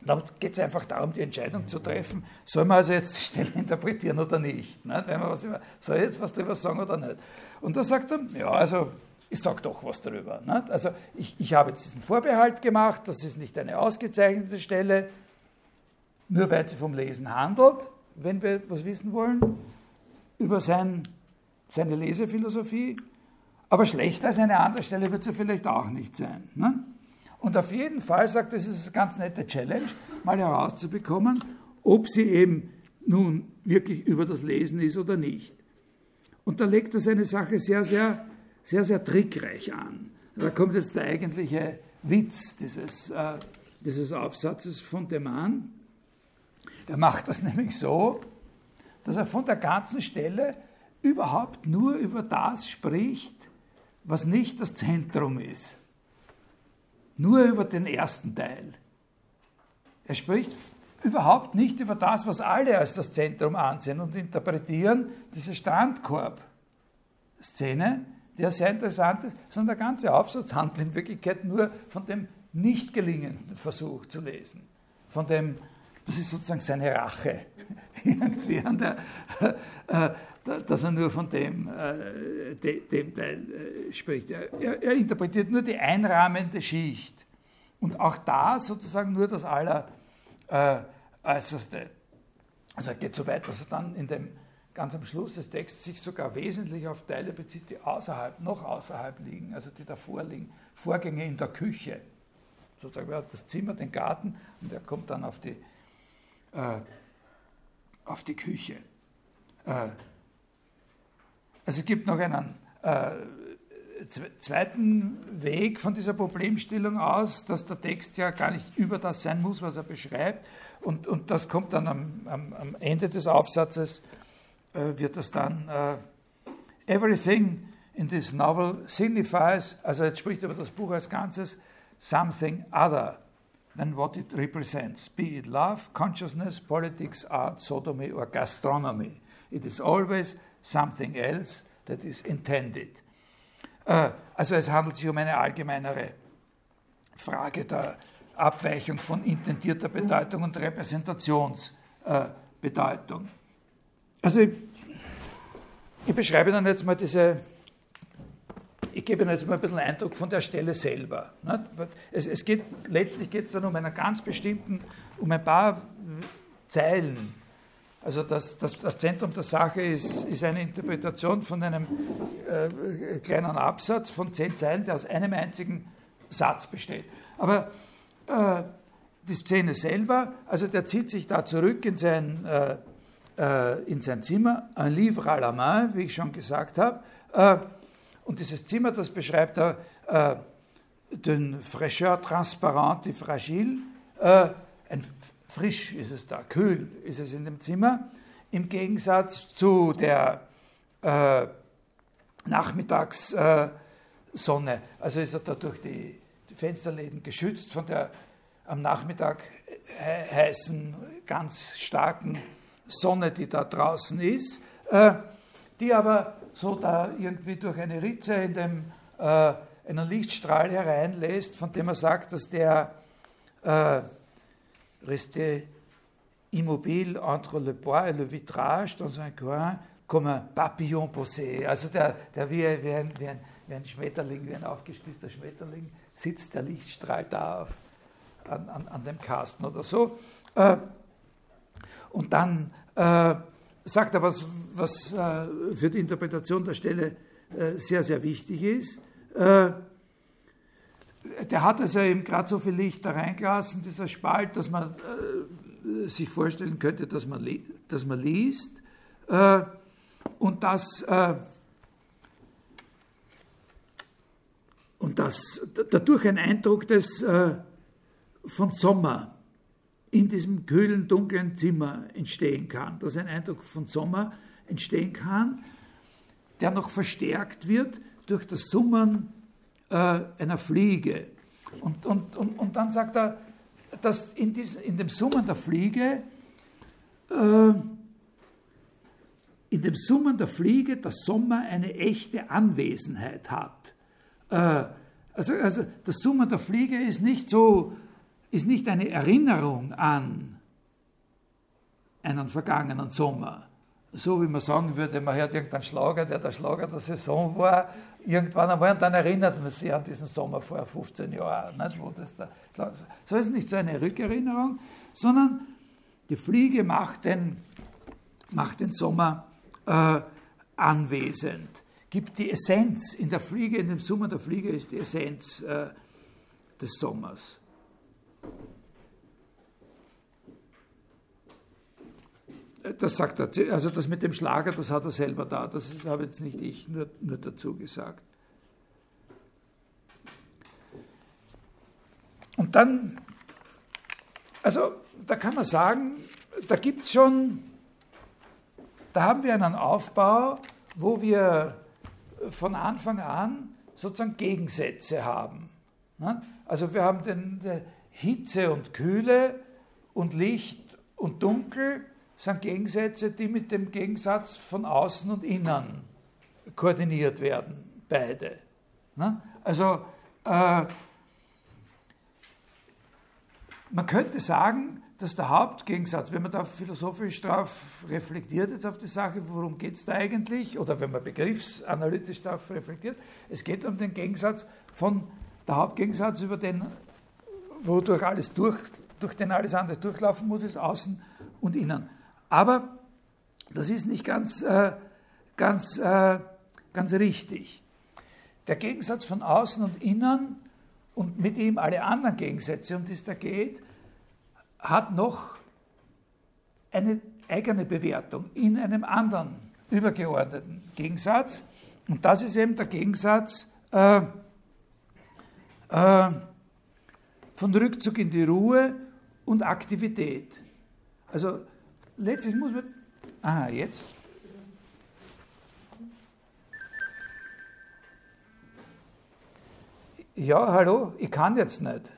Da geht es einfach darum, die Entscheidung zu treffen, soll man also jetzt die Stelle interpretieren oder nicht. nicht? Wenn man was über, soll ich jetzt was darüber sagen oder nicht? Und da sagt er, ja, also ich sage doch was darüber. Nicht? Also ich, ich habe jetzt diesen Vorbehalt gemacht, das ist nicht eine ausgezeichnete Stelle, nur weil sie vom Lesen handelt, wenn wir was wissen wollen, über sein, seine Lesephilosophie. Aber schlechter als eine andere Stelle wird sie vielleicht auch nicht sein. Ne? Und auf jeden Fall sagt, das ist eine ganz nette Challenge, mal herauszubekommen, ob sie eben nun wirklich über das Lesen ist oder nicht. Und da legt er seine Sache sehr, sehr, sehr, sehr trickreich an. Da kommt jetzt der eigentliche Witz dieses, äh, dieses Aufsatzes von dem an. Er macht das nämlich so, dass er von der ganzen Stelle überhaupt nur über das spricht, was nicht das Zentrum ist. Nur über den ersten Teil. Er spricht überhaupt nicht über das, was alle als das Zentrum ansehen und interpretieren, diese Strandkorb-Szene, die ja sehr interessant ist, sondern der ganze Aufsatz handelt in Wirklichkeit nur von dem nicht gelingenden Versuch zu lesen, von dem das ist sozusagen seine Rache. Irgendwie an der, äh, dass er nur von dem, äh, dem Teil äh, spricht. Er, er, interpretiert nur die einrahmende Schicht. Und auch da sozusagen nur das Alleräußerste. Also er geht so weit, dass er dann in dem, ganz am Schluss des Texts sich sogar wesentlich auf Teile bezieht, die außerhalb, noch außerhalb liegen, also die davor liegen. Vorgänge in der Küche. Sozusagen, er hat das Zimmer, den Garten und er kommt dann auf die äh, auf die Küche. Äh, also es gibt noch einen äh, zweiten Weg von dieser Problemstellung aus, dass der Text ja gar nicht über das sein muss, was er beschreibt. Und, und das kommt dann am, am, am Ende des Aufsatzes, äh, wird das dann äh, Everything in this novel signifies, also jetzt spricht er über das Buch als Ganzes, something other than what it represents, be it love, consciousness, politics, art, sodomy, or gastronomy. It is always something else that is intended. Äh, also es handelt sich um eine allgemeinere Frage der Abweichung von intendierter Bedeutung und Repräsentationsbedeutung. Also ich, ich beschreibe dann jetzt mal diese, ich gebe Ihnen jetzt mal ein bisschen Eindruck von der Stelle selber. Es, es geht, letztlich geht es dann um einen ganz bestimmten, um ein paar Zeilen. Also das, das, das Zentrum der Sache ist, ist eine Interpretation von einem äh, kleinen Absatz von zehn Zeilen, der aus einem einzigen Satz besteht. Aber äh, die Szene selber, also der zieht sich da zurück in sein, äh, äh, in sein Zimmer, un livre à la main, wie ich schon gesagt habe. Äh, und dieses Zimmer, das beschreibt er, äh, den Fraîcheur transparent et fragile, äh, ein frisch ist es da, kühl ist es in dem Zimmer, im Gegensatz zu der äh, Nachmittagssonne. also ist er da durch die, die, Fensterläden geschützt von der am Nachmittag heißen, ganz starken Sonne, die da draußen ist, äh, die aber so da irgendwie durch eine Ritze in dem äh, einen Lichtstrahl hereinlässt, von dem er sagt, dass der äh, restait immobile entre le bois et le vitrage dans un coin comme un papillon posé. Also der, der wie, wie, ein, wie, ein, wie ein Schmetterling, wie ein aufgespießter Schmetterling, sitzt der Lichtstrahl da auf, an, an, an, dem Kasten oder so. Äh, und dann äh, sagt er was, was äh, für die Interpretation der Stelle äh, sehr, sehr wichtig ist. Äh, der hat also eben gerade so viel Licht da reingelassen, dieser Spalt, dass man äh, sich vorstellen könnte, dass man, dass man liest äh, und dass, äh, und dass dadurch ein Eindruck des, von Sommer in diesem kühlen, dunklen Zimmer entstehen kann, dass ein Eindruck von Sommer entstehen kann, der noch verstärkt wird durch das Summen äh, einer Fliege. Und, und, und, und dann sagt er, dass in, diesem, in dem Summen der Fliege, äh, in dem Summen der Fliege der Sommer eine echte Anwesenheit hat. Äh, also, also das Summen der Fliege ist nicht so, ist nicht eine Erinnerung an einen vergangenen Sommer, so wie man sagen würde, man hört irgendeinen Schlager, der der Schlager der Saison war, irgendwann einmal, und dann erinnert man sich an diesen Sommer vor 15 Jahren, nicht, wo das da, so ist es nicht so eine Rückerinnerung, sondern die Fliege macht den, macht den Sommer äh, anwesend, gibt die Essenz. In der Fliege, in dem Sommer der Fliege ist die Essenz äh, des Sommers. Das sagt er, also das mit dem Schlager, das hat er selber da, das habe jetzt nicht ich nur, nur dazu gesagt. Und dann, also da kann man sagen, da gibt es schon, da haben wir einen Aufbau, wo wir von Anfang an sozusagen Gegensätze haben. Ne? Also wir haben den, Hitze und Kühle und Licht und Dunkel sind Gegensätze, die mit dem Gegensatz von außen und innen koordiniert werden, beide. Ne? Also äh, man könnte sagen, dass der Hauptgegensatz, wenn man da philosophisch darauf reflektiert, jetzt auf die Sache, worum geht es da eigentlich, oder wenn man begriffsanalytisch darauf reflektiert, es geht um den Gegensatz von, der Hauptgegensatz, über den, wodurch alles durch, durch den alles andere durchlaufen muss, ist außen und innen. Aber das ist nicht ganz, äh, ganz, äh, ganz richtig. Der Gegensatz von außen und innen und mit ihm alle anderen Gegensätze, um die es da geht, hat noch eine eigene Bewertung in einem anderen übergeordneten Gegensatz. Und das ist eben der Gegensatz äh, äh, von Rückzug in die Ruhe und Aktivität. Also letztlich muss man. Aha, jetzt. Ja, hallo, ich kann jetzt nicht.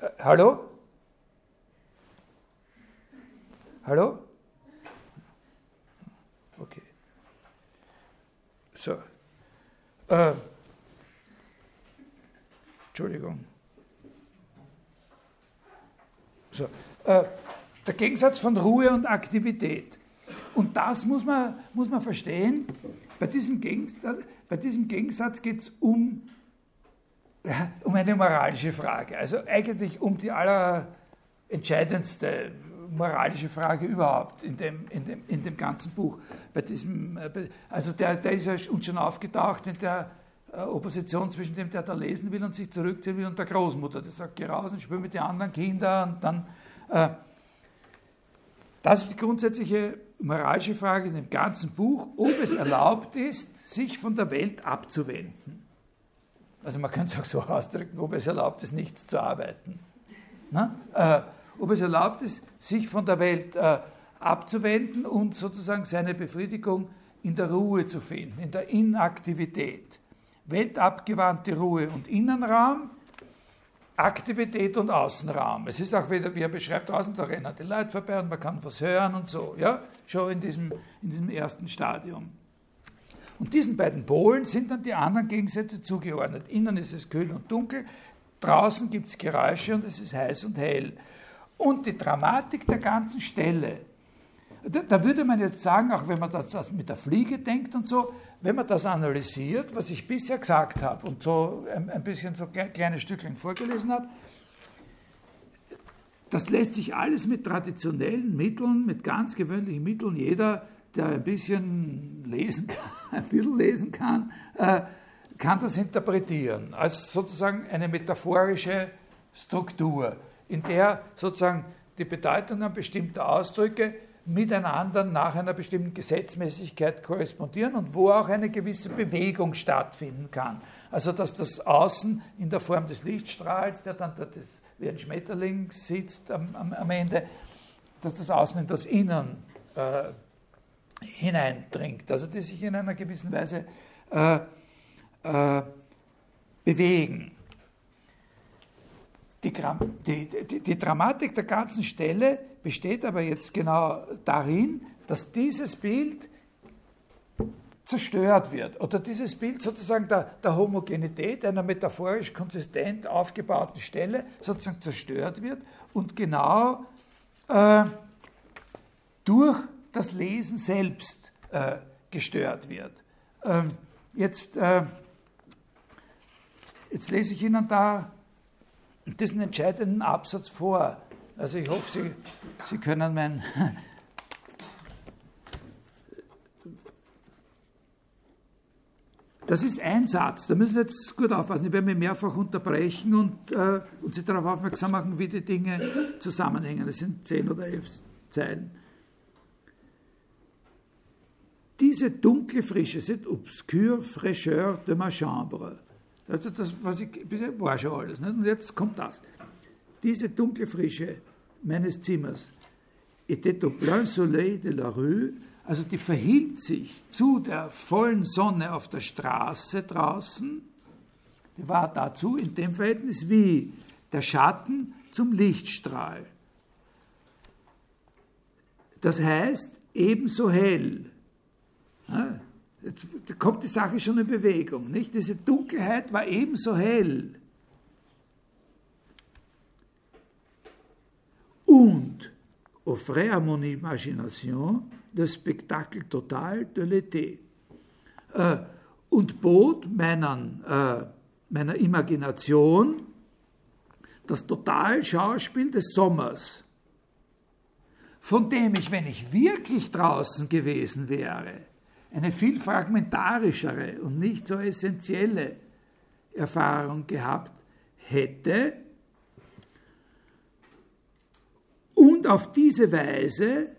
Äh, hallo? Hallo? Okay. So. Äh, Entschuldigung. So, äh, der Gegensatz von Ruhe und Aktivität. Und das muss man, muss man verstehen. Bei diesem Gegensatz, bei diesem Gegensatz geht es um, um eine moralische Frage. Also eigentlich um die allerentscheidendste moralische Frage überhaupt in dem, in dem, in dem ganzen Buch. Bei diesem, äh, also der, der ist ja uns schon aufgetaucht in der äh, Opposition zwischen dem, der da lesen will und sich zurückziehen will, und der Großmutter. Der sagt, geh raus und spiel mit den anderen Kindern und dann. Äh, das ist die grundsätzliche moralische Frage in dem ganzen Buch, ob es erlaubt ist, sich von der Welt abzuwenden. Also man könnte es auch so ausdrücken, ob es erlaubt ist, nichts zu arbeiten. Äh, ob es erlaubt ist, sich von der Welt äh, abzuwenden und sozusagen seine Befriedigung in der Ruhe zu finden, in der Inaktivität. Weltabgewandte Ruhe und Innenraum, Aktivität und Außenraum. Es ist auch wieder, wie er beschreibt, draußen da rennen die Leute vorbei und man kann was hören und so, ja, schon in diesem, in diesem ersten Stadium. Und diesen beiden Polen sind dann die anderen Gegensätze zugeordnet. Innen ist es kühl und dunkel, draußen gibt es Geräusche und es ist heiß und hell. Und die Dramatik der ganzen Stelle, da, da würde man jetzt sagen, auch wenn man das, das mit der Fliege denkt und so, wenn man das analysiert, was ich bisher gesagt habe und so ein, ein bisschen so kleine Stückchen vorgelesen habe, das lässt sich alles mit traditionellen Mitteln, mit ganz gewöhnlichen Mitteln, jeder, der ein bisschen lesen kann, ein bisschen lesen kann, äh, kann das interpretieren als sozusagen eine metaphorische Struktur, in der sozusagen die Bedeutungen bestimmter Ausdrücke miteinander nach einer bestimmten Gesetzmäßigkeit korrespondieren und wo auch eine gewisse Bewegung stattfinden kann. Also dass das Außen in der Form des Lichtstrahls, der dann dort ist, wie ein Schmetterling sitzt am, am, am, Ende, dass das Außen in das Innen äh, hineindringt. Also die sich in einer gewissen Weise äh, äh, bewegen. Die, die, die, die Dramatik der ganzen Stelle besteht aber jetzt genau darin, dass dieses Bild zerstört wird oder dieses Bild sozusagen der, der, Homogenität einer metaphorisch konsistent aufgebauten Stelle sozusagen zerstört wird und genau äh, durch das Lesen selbst äh, gestört wird. Ähm, jetzt, äh, jetzt lese ich Ihnen da diesen entscheidenden Absatz vor. Also ich hoffe, Sie, Sie können mein... Das ist ein Satz, da müssen Sie jetzt gut aufpassen. Ich werde mich mehrfach unterbrechen und, äh, und Sie darauf aufmerksam machen, wie die Dinge zusammenhängen. Das sind zehn oder elf Zeilen. Diese dunkle Frische, cette obscure fraîcheur de ma chambre, also das, was ich war schon alles. Nicht? Und jetzt kommt das. Diese dunkle Frische meines Zimmers était au plein soleil de la rue, also die verhielt sich zu der vollen Sonne auf der Straße draußen, die war dazu in dem Verhältnis wie der Schatten zum Lichtstrahl. Das heißt, ebenso hell. Jetzt kommt die Sache schon in Bewegung. Nicht? Diese Dunkelheit war ebenso hell. Und offrait à mon imagination le spectacle total de l'été. Äh, und bot meinen, äh, meiner Imagination das Totalschauspiel des Sommers, von dem ich, wenn ich wirklich draußen gewesen wäre, eine viel fragmentarischere und nicht so essentielle Erfahrung gehabt hätte. Und auf diese Weise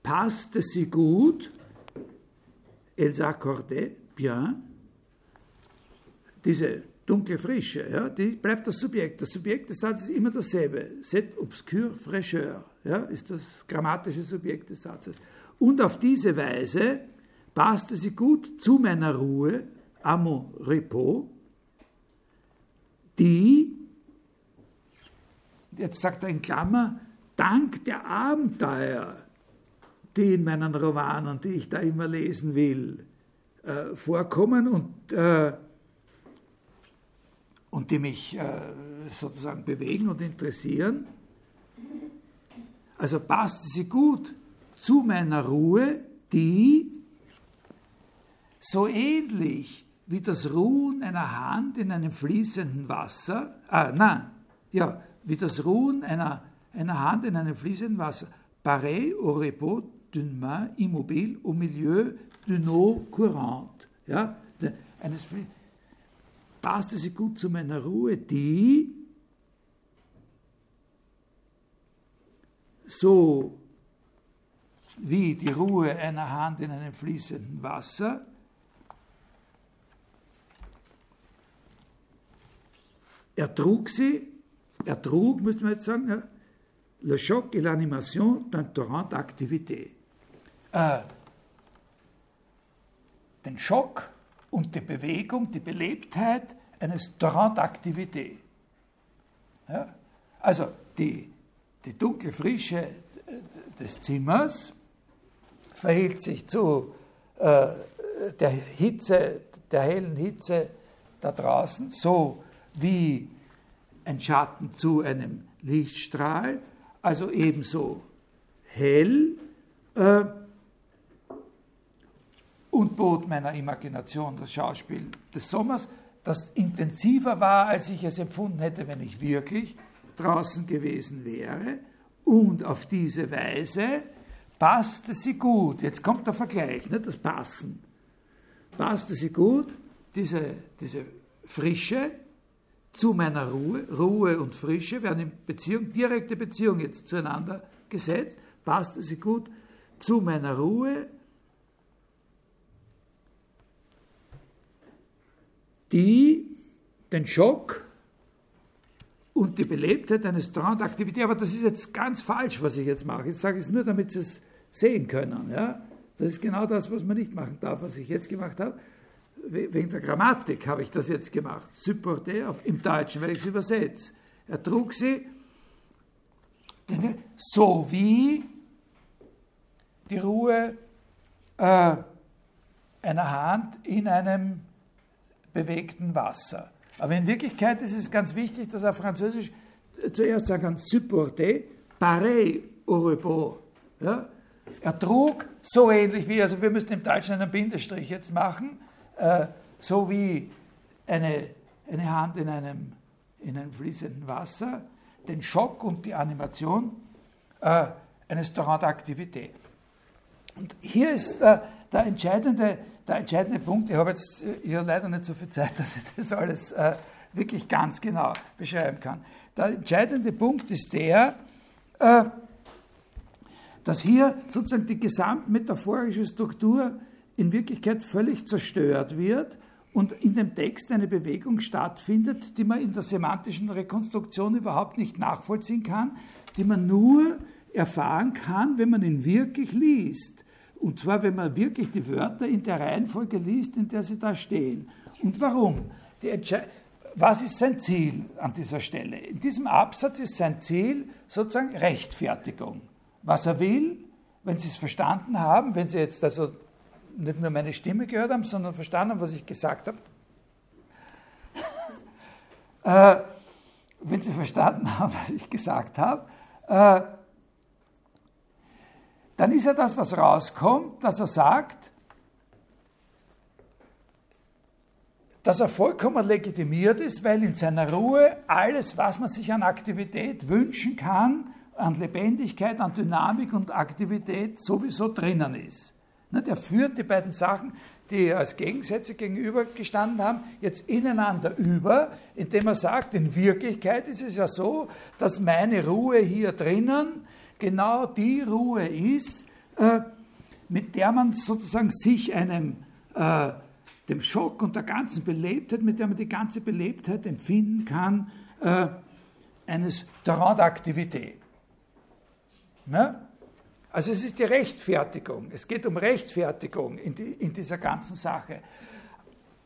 passte sie gut, elle s'accordait bien, diese dunkle Frische, ja, die bleibt das Subjekt. Das Subjekt des Satzes ist immer dasselbe. Cette obscure fraîcheur ja, ist das grammatische Subjekt des Satzes. Und auf diese Weise passte sie gut zu meiner Ruhe, à mon repos, die, jetzt sagt er in Klammer, dank der Abenteuer, die in meinen Romanen, die ich da immer lesen will, äh, vorkommen und äh, und die mich äh, sozusagen bewegen und interessieren. Also passt sie gut zu meiner Ruhe, die so ähnlich wie das Ruhen einer Hand in einem fließenden Wasser, ah, nein, ja, wie das Ruhen einer, einer Hand in einem fließenden Wasser, pareil au repos d'une main immobile au milieu d'une eau courante. Ja, eines, passte sie gut zu meiner Ruhe, die so wie die Ruhe einer Hand in einem fließenden Wasser. Ertrug sie, ertrug, müsste man jetzt sagen, le choc et l'animation d'un torrent d'activité. Äh, den Schock und die Bewegung, die Belebtheit eines Torrent d'activité. Ja? Also die, die dunkle Frische des Zimmers verhielt sich zu äh, der Hitze, der hellen Hitze da draußen, so wie ein Schatten zu einem Lichtstrahl, also ebenso hell äh, und bot meiner Imagination das Schauspiel des Sommers, das intensiver war, als ich es empfunden hätte, wenn ich wirklich draußen gewesen wäre. Und auf diese Weise passte sie gut. Jetzt kommt der Vergleich, ne, das Passen. Passte sie gut, diese, diese Frische, zu meiner Ruhe, Ruhe und Frische werden in Beziehung, direkte Beziehung jetzt zueinander gesetzt, passte sie gut zu meiner Ruhe, die den Schock und die Belebtheit eines Traumaktivität, aber das ist jetzt ganz falsch, was ich jetzt mache. Ich sage es nur, damit Sie es sehen können. Ja? Das ist genau das, was man nicht machen darf, was ich jetzt gemacht habe wegen der Grammatik habe ich das jetzt gemacht, supporter im Deutschen, weil ich es übersetze. Er trug sie so wie die Ruhe äh, einer Hand in einem bewegten Wasser. Aber in Wirklichkeit ist es ganz wichtig, dass er Französisch zuerst sagen kann, supporter, pareil au repos. Ja? Er trug so ähnlich wie, also wir müssen im Deutschen einen Bindestrich jetzt machen, äh, so wie eine, eine Hand in einem, in einem fließenden Wasser, den Schock und die Animation äh, eines Torrent d'Aktivität. Und hier ist äh, der, entscheidende, der entscheidende Punkt, ich habe jetzt äh, hier leider nicht so viel Zeit, dass ich das alles äh, wirklich ganz genau beschreiben kann. Der entscheidende Punkt ist der, äh, dass hier sozusagen die gesamtmetaphorische Struktur in Wirklichkeit völlig zerstört wird und in dem Text eine Bewegung stattfindet, die man in der semantischen Rekonstruktion überhaupt nicht nachvollziehen kann, die man nur erfahren kann, wenn man ihn wirklich liest. Und zwar, wenn man wirklich die Wörter in der Reihenfolge liest, in der sie da stehen. Und warum? Was ist sein Ziel an dieser Stelle? In diesem Absatz ist sein Ziel sozusagen Rechtfertigung. Was er will, wenn Sie es verstanden haben, wenn Sie jetzt also nicht nur meine Stimme gehört haben, sondern verstanden haben, was ich gesagt habe. äh, wenn Sie verstanden haben, was ich gesagt habe, äh, dann ist ja das, was rauskommt, dass er sagt, dass er vollkommen legitimiert ist, weil in seiner Ruhe alles, was man sich an Aktivität wünschen kann, an Lebendigkeit, an Dynamik und Aktivität sowieso drinnen ist. Der führt die beiden Sachen, die als Gegensätze gegenübergestanden haben, jetzt ineinander über, indem er sagt, in Wirklichkeit ist es ja so, dass meine Ruhe hier drinnen genau die Ruhe ist, äh, mit der man sozusagen sich einem, äh, dem Schock und der ganzen Belebtheit, mit der man die ganze Belebtheit empfinden kann, äh, eines Terrain d'activité. Ne? Also es ist die Rechtfertigung. Es geht um Rechtfertigung in, die, in dieser ganzen Sache.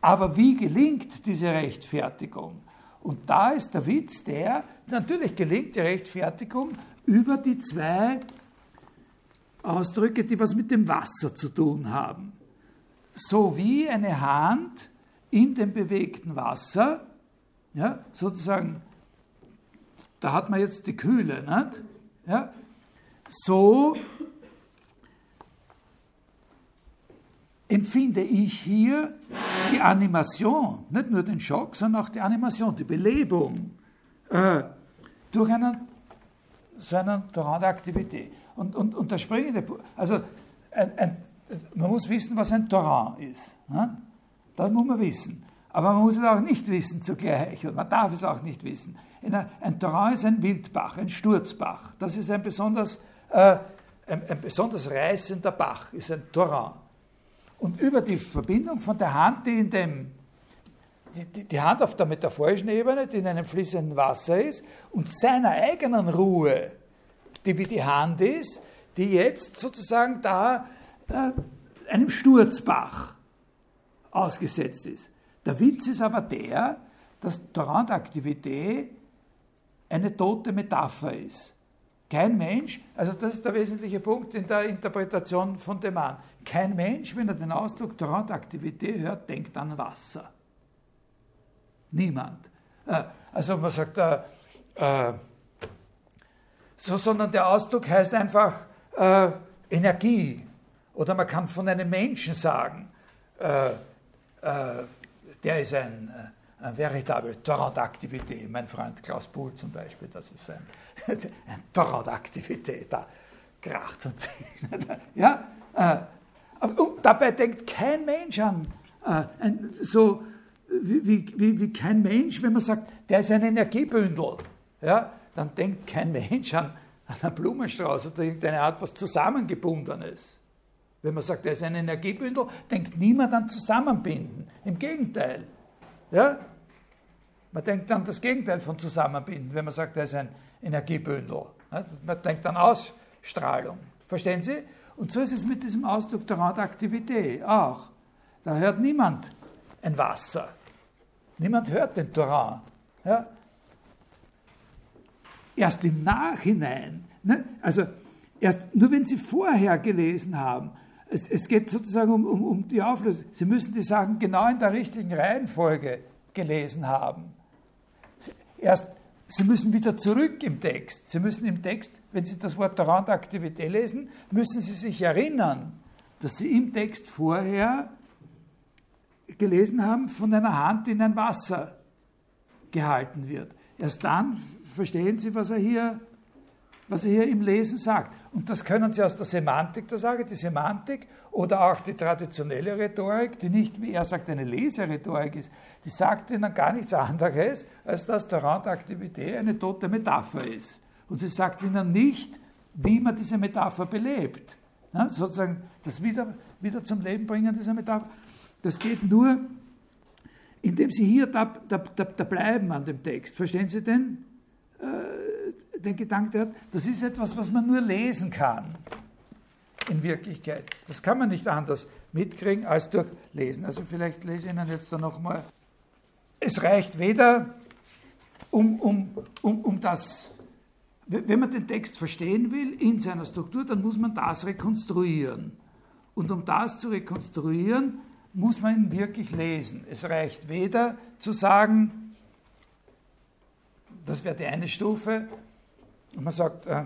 Aber wie gelingt diese Rechtfertigung? Und da ist der Witz der, natürlich gelingt die Rechtfertigung über die zwei Ausdrücke, die was mit dem Wasser zu tun haben. So wie eine Hand in dem bewegten Wasser, ja, sozusagen, da hat man jetzt die Kühle, nicht? Ja, so empfinde ich hier die Animation, nicht nur den Schock, sondern auch die Animation, die Belebung äh, durch einen, so einen Torrent Aktivität. Und, und, und der springende, also ein, ein, man muss wissen, was ein Torrent ist. Ne? Das muss man wissen. Aber man muss es auch nicht wissen zugleich und man darf es auch nicht wissen. Ein Torrent ist ein Wildbach, ein Sturzbach. Das ist ein besonders, ein, ein besonders reißender Bach, ist ein Torrent. Und über die Verbindung von der Hand, die in dem, die, die Hand auf der metaphorischen Ebene, die in einem fließenden Wasser ist, und seiner eigenen Ruhe, die wie die Hand ist, die jetzt sozusagen da äh, einem Sturzbach ausgesetzt ist. Der Witz ist aber der, dass Torrentaktivität eine tote Metapher ist. Kein Mensch, also das ist der wesentliche Punkt in der Interpretation von dem Mann. Kein Mensch, wenn er den Ausdruck Torrentaktivität hört, denkt an Wasser. Niemand. Äh, also man sagt, äh, äh, so, sondern der Ausdruck heißt einfach äh, Energie. Oder man kann von einem Menschen sagen, äh, äh, der ist ein, ein veritable Torrentaktivität. Mein Freund Klaus Buhl zum Beispiel, das ist ein, ein Torrentaktivität. Da kracht und ja, und dabei denkt kein Mensch an äh, ein, so wie, wie, wie, kein Mensch, wenn man sagt, der ist ein Energiebündel, ja, dann denkt kein Mensch an, an einen Blumenstrauß oder irgendeine Art was Zusammengebundenes. Wenn man sagt, der ist ein Energiebündel, denkt niemand an Zusammenbinden. Im Gegenteil. Ja? Man denkt an das Gegenteil von Zusammenbinden, wenn man sagt, der ist ein Energiebündel. Man denkt an Ausstrahlung. Verstehen Sie? Und so ist es mit diesem Ausdruck der Radioaktivität auch. Da hört niemand ein Wasser. Niemand hört den Torrent. Ja? Erst im Nachhinein, ne? also erst nur wenn Sie vorher gelesen haben, es, es geht sozusagen um, um, um die Auflösung. Sie müssen die Sachen genau in der richtigen Reihenfolge gelesen haben. Erst Sie müssen wieder zurück im Text. Sie müssen im Text, wenn Sie das Wort Rantaktivität lesen, müssen Sie sich erinnern, dass Sie im Text vorher gelesen haben von einer Hand, die in ein Wasser gehalten wird. Erst dann verstehen Sie, was er hier, was er hier im Lesen sagt. Und das können Sie aus der Semantik der Sage, die Semantik oder auch die traditionelle Rhetorik, die nicht, wie er sagt, eine Leserhetorik ist, die sagt Ihnen gar nichts anderes, als dass der Randaktivität eine tote Metapher ist. Und sie sagt Ihnen nicht, wie man diese Metapher belebt. Ja, sozusagen das wieder, wieder zum Leben bringen dieser Metapher. Das geht nur, indem Sie hier da, da, da, da bleiben an dem Text. Verstehen Sie den? Äh, den Gedanken hat, das ist etwas, was man nur lesen kann in Wirklichkeit. Das kann man nicht anders mitkriegen als durch Lesen. Also vielleicht lese ich Ihnen jetzt da nochmal. Es reicht weder um, um, um, um das, wenn man den Text verstehen will in seiner Struktur, dann muss man das rekonstruieren. Und um das zu rekonstruieren, muss man ihn wirklich lesen. Es reicht weder zu sagen, das wäre die eine Stufe, und man sagt, äh,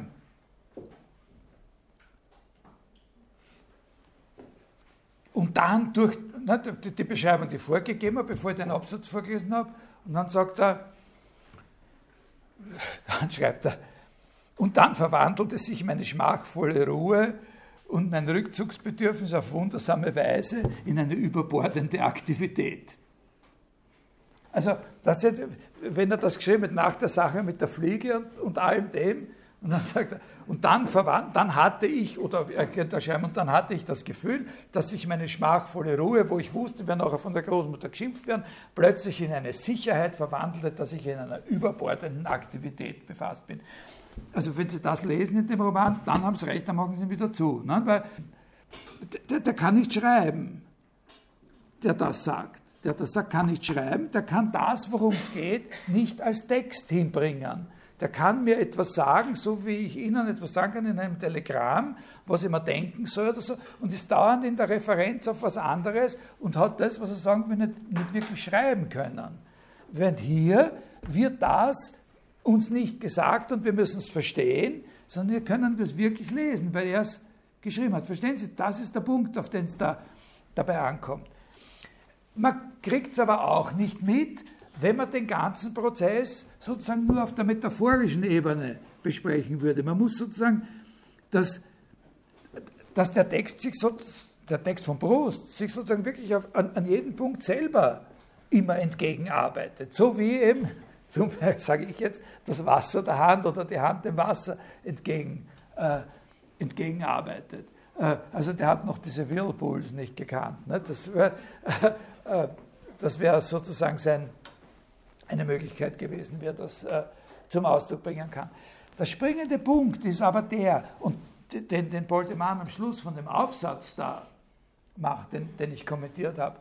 und dann durch ne, die, Beschreibung, die vorgegeben habe, bevor ich den Absatz vorgelesen habe, und dann sagt er, dann schreibt er, und dann verwandelte sich meine schmachvolle Ruhe und mein Rückzugsbedürfnis auf wundersame Weise in eine überbordende Aktivität. Also, das jetzt, wenn er das geschrieben hat nach der Sache mit der Fliege und, und allem dem, und dann sagt er, und dann, verwandt, dann hatte ich, oder er könnte schreiben, und dann hatte ich das Gefühl, dass sich meine schmachvolle Ruhe, wo ich wusste, wir auch von der Großmutter geschimpft werden, plötzlich in eine Sicherheit verwandelte, dass ich in einer überbordenden Aktivität befasst bin. Also wenn Sie das lesen in dem Roman, dann haben Sie recht, dann machen Sie ihn wieder zu. Ne? Weil der, der kann nicht schreiben, der das sagt der das sagt, kann nicht schreiben, der kann das, worum es geht, nicht als Text hinbringen. Der kann mir etwas sagen, so wie ich Ihnen etwas sagen kann in einem Telegramm, was ich mir denken soll oder so, und ist dauernd in der Referenz auf was anderes und hat das, was er sagen will, nicht, nicht wirklich schreiben können. Während hier wird das uns nicht gesagt und wir müssen es verstehen, sondern wir können es wirklich lesen, weil er es geschrieben hat. Verstehen Sie, das ist der Punkt, auf den es da dabei ankommt. Man kriegt es aber auch nicht mit, wenn man den ganzen Prozess sozusagen nur auf der metaphorischen Ebene besprechen würde. Man muss sozusagen, dass, dass der Text sich so, der Text von Proust sich sozusagen wirklich auf, an, an jedem Punkt selber immer entgegenarbeitet. So wie eben, zum Beispiel sage ich jetzt, das Wasser der Hand oder die Hand dem Wasser entgegen, äh, entgegenarbeitet. Äh, also der hat noch diese Whirlpools nicht gekannt. Ne? Das äh, das wär sozusagen sein, eine Möglichkeit gewesen, wie er das äh, zum Ausdruck bringen kann. Der springende Punkt ist aber der, und den, den Boltemann am Schluss von dem Aufsatz da macht, den, den ich kommentiert habe,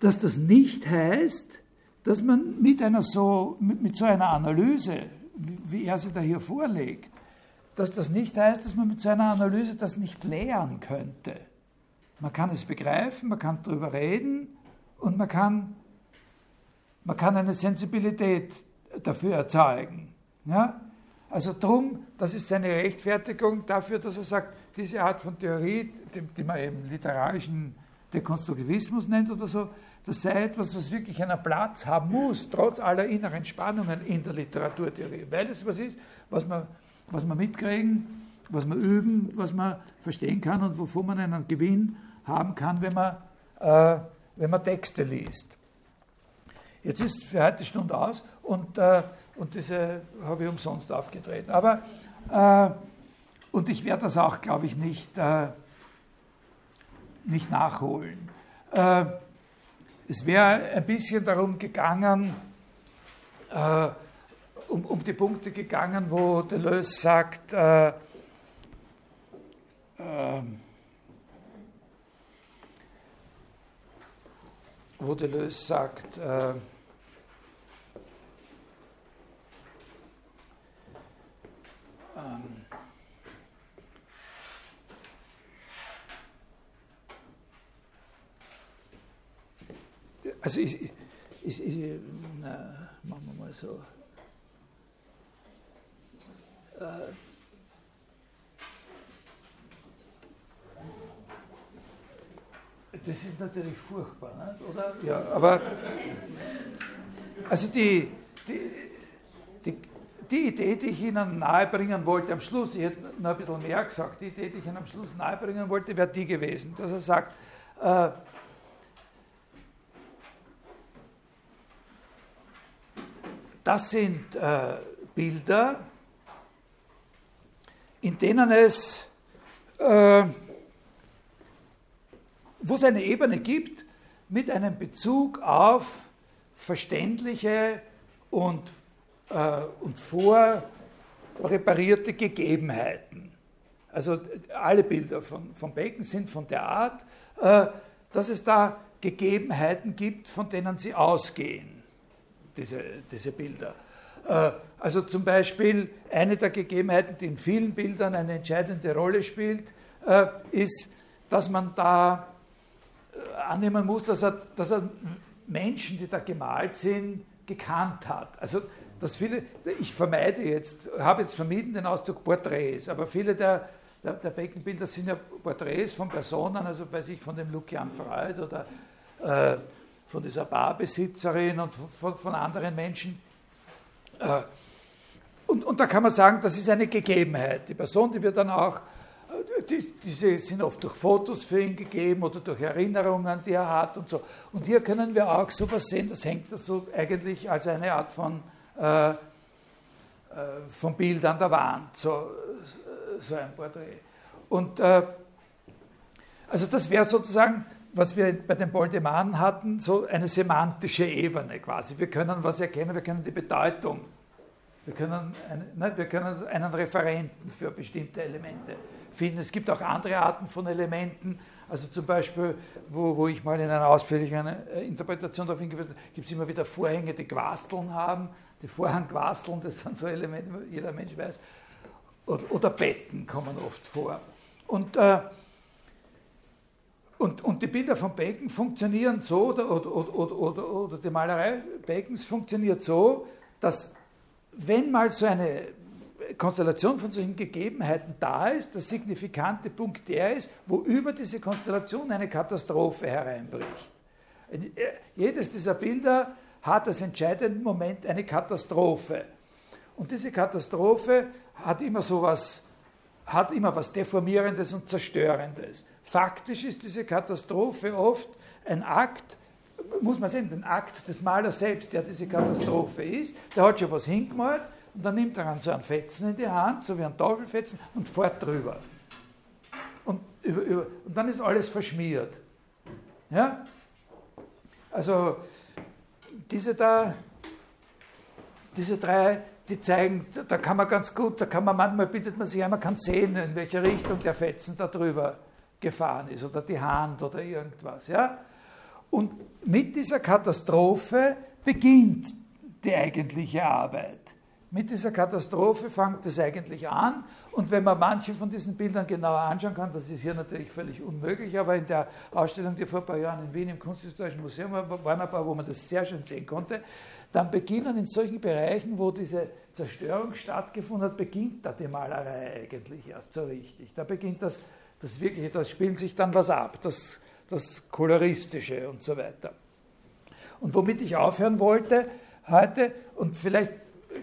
dass das nicht heißt, dass man mit, einer so, mit, mit so einer Analyse, wie er sie da hier vorlegt, dass das nicht heißt, dass man mit so einer Analyse das nicht lehren könnte. Man kann es begreifen, man kann darüber reden und man kann, man kann eine Sensibilität dafür erzeugen. Ja? Also drum, das ist seine Rechtfertigung dafür, dass er sagt, diese Art von Theorie, die, die man eben literarischen Dekonstruktivismus nennt oder so, das sei etwas, was wirklich einen Platz haben muss, trotz aller inneren Spannungen in der Literaturtheorie, weil es was ist, was man, was man mitkriegen, was man üben, was man verstehen kann und wovon man einen Gewinn haben kann, wenn man, äh, wenn man Texte liest. Jetzt ist für heute die Stunde aus und, äh, und diese habe ich umsonst aufgetreten. Aber, äh, und ich werde das auch, glaube ich, nicht, äh, nicht nachholen. Äh, es wäre ein bisschen darum gegangen, äh, um, um, die Punkte gegangen, wo Deleuze sagt, äh, wo Deleuze sagt, äh, ähm, also ich, ich, ich na, machen wir mal so. Äh, Das ist natürlich furchtbar, nicht? oder? Ja, aber also die, die, die, die, Idee, die ich Ihnen nahebringen wollte am Schluss, ich hätte noch ein bisschen mehr gesagt, die Idee, die ich Ihnen am Schluss nahebringen wollte, wäre die gewesen, dass er sagt, äh, das sind äh, Bilder, in denen es äh, wo es eine Ebene gibt mit einem Bezug auf verständliche und, äh, und vorreparierte Gegebenheiten. Also alle Bilder von, von Bacon sind von der Art, äh, dass es da Gegebenheiten gibt, von denen sie ausgehen, diese, diese Bilder. Äh, also zum Beispiel eine der Gegebenheiten, die in vielen Bildern eine entscheidende Rolle spielt, äh, ist, dass man da annehmen muss, dass er, dass er Menschen, die da gemalt sind, gekannt hat. Also dass viele, ich vermeide jetzt, habe jetzt vermieden den Ausdruck Porträts, aber viele der, der, der Beckenbilder sind ja Porträts von Personen, also weiß ich, von dem Lucian Freud oder äh, von dieser Barbesitzerin und von, von anderen Menschen. Äh, und, und da kann man sagen, das ist eine Gegebenheit. Die Person, die wird dann auch die, diese sind oft durch Fotos für ihn gegeben oder durch Erinnerungen, die er hat und so. Und hier können wir auch sowas sehen, das hängt das so eigentlich als eine Art von, äh, äh, von Bild an der Wand, so, so ein Porträt. Und äh, also das wäre sozusagen, was wir bei den Boldemanen hatten, so eine semantische Ebene quasi. Wir können was erkennen, wir können die Bedeutung, wir können, ein, ne, wir können einen Referenten für bestimmte Elemente finden. Es gibt auch andere Arten von Elementen. Also zum Beispiel, wo, wo ich mal in einer ausführlichen äh, Interpretation darauf hingewiesen habe, gibt es immer wieder Vorhänge, die Quasteln haben. Die Vorhangquasteln, das sind so Elemente, jeder Mensch weiß. Oder, oder Betten kommen oft vor. Und, äh, und, und die Bilder von Bacon funktionieren so, oder, oder, oder, oder, oder die Malerei Bacons funktioniert so, dass wenn mal so eine Konstellation von solchen Gegebenheiten da ist, der signifikante Punkt der ist, wo über diese Konstellation eine Katastrophe hereinbricht. Jedes dieser Bilder hat als entscheidenden Moment eine Katastrophe. Und diese Katastrophe hat immer so was, hat immer was Deformierendes und Zerstörendes. Faktisch ist diese Katastrophe oft ein Akt, muss man sehen, den Akt des Malers selbst, der diese Katastrophe ist, der hat schon was hingemalt und dann nimmt er dann so einen Fetzen in die Hand, so wie ein Tafelfetzen, und fährt drüber. Und, über, über, und dann ist alles verschmiert. Ja? Also diese da, diese drei, die zeigen, da kann man ganz gut, da kann man manchmal bittet man sich, man kann sehen, in welche Richtung der Fetzen da drüber gefahren ist oder die Hand oder irgendwas. Ja? Und mit dieser Katastrophe beginnt die eigentliche Arbeit. Mit dieser Katastrophe fängt es eigentlich an. Und wenn man manche von diesen Bildern genauer anschauen kann, das ist hier natürlich völlig unmöglich, aber in der Ausstellung, die vor ein paar Jahren in Wien im Kunsthistorischen Museum war, waren ein paar, wo man das sehr schön sehen konnte, dann beginnen in solchen Bereichen, wo diese Zerstörung stattgefunden hat, beginnt da die Malerei eigentlich erst so richtig. Da beginnt das, das wirkliche, da spielt sich dann was ab, das, das Koloristische und so weiter. Und womit ich aufhören wollte heute, und vielleicht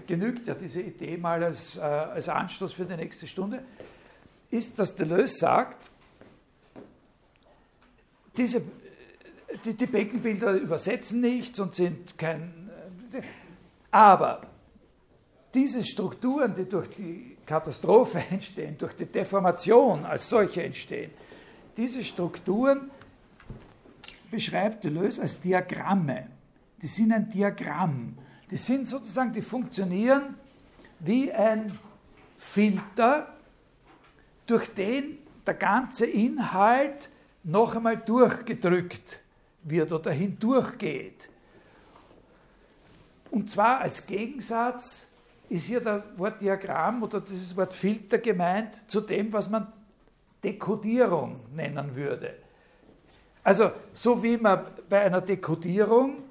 genügt ja diese Idee mal als, äh, als Anstoß für die nächste Stunde, ist, dass Deleuze sagt, diese, die, die Beckenbilder übersetzen nichts und sind kein. Aber diese Strukturen, die durch die Katastrophe entstehen, durch die Deformation als solche entstehen, diese Strukturen beschreibt Deleuze als Diagramme. Die sind ein Diagramm. Die sind sozusagen, die funktionieren wie ein Filter, durch den der ganze Inhalt noch einmal durchgedrückt wird oder hindurchgeht. Und zwar als Gegensatz ist hier das Wort Diagramm oder dieses Wort Filter gemeint zu dem, was man Dekodierung nennen würde. Also so wie man bei einer Dekodierung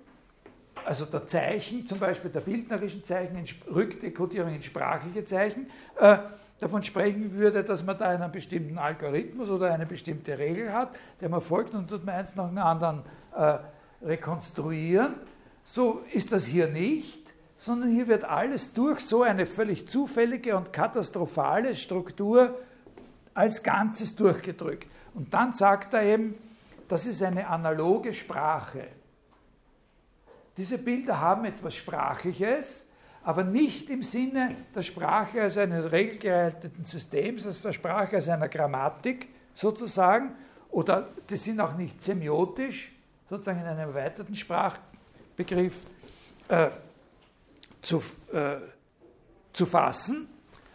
also der Zeichen, zum Beispiel der bildnerischen Zeichen, Rückdekodierung in sprachliche Zeichen, äh, davon sprechen würde, dass man da einen bestimmten Algorithmus oder eine bestimmte Regel hat, der man folgt und tut man eins nach dem anderen äh, rekonstruieren. So ist das hier nicht, sondern hier wird alles durch so eine völlig zufällige und katastrophale Struktur als Ganzes durchgedrückt. Und dann sagt er eben, das ist eine analoge Sprache. Diese Bilder haben etwas Sprachliches, aber nicht im Sinne der Sprache als eines regelgerechteten Systems, als der Sprache als einer Grammatik sozusagen, oder die sind auch nicht semiotisch, sozusagen in einem erweiterten Sprachbegriff äh, zu, äh, zu fassen,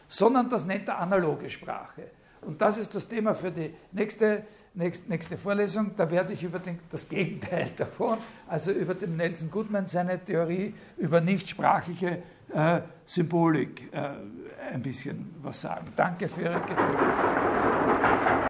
sondern das nennt er analoge Sprache. Und das ist das Thema für die nächste nächste Vorlesung, da werde ich über den, das Gegenteil davon, also über den Nelson Goodman, seine Theorie über nichtsprachliche äh, Symbolik äh, ein bisschen was sagen. Danke für Ihre Geduld.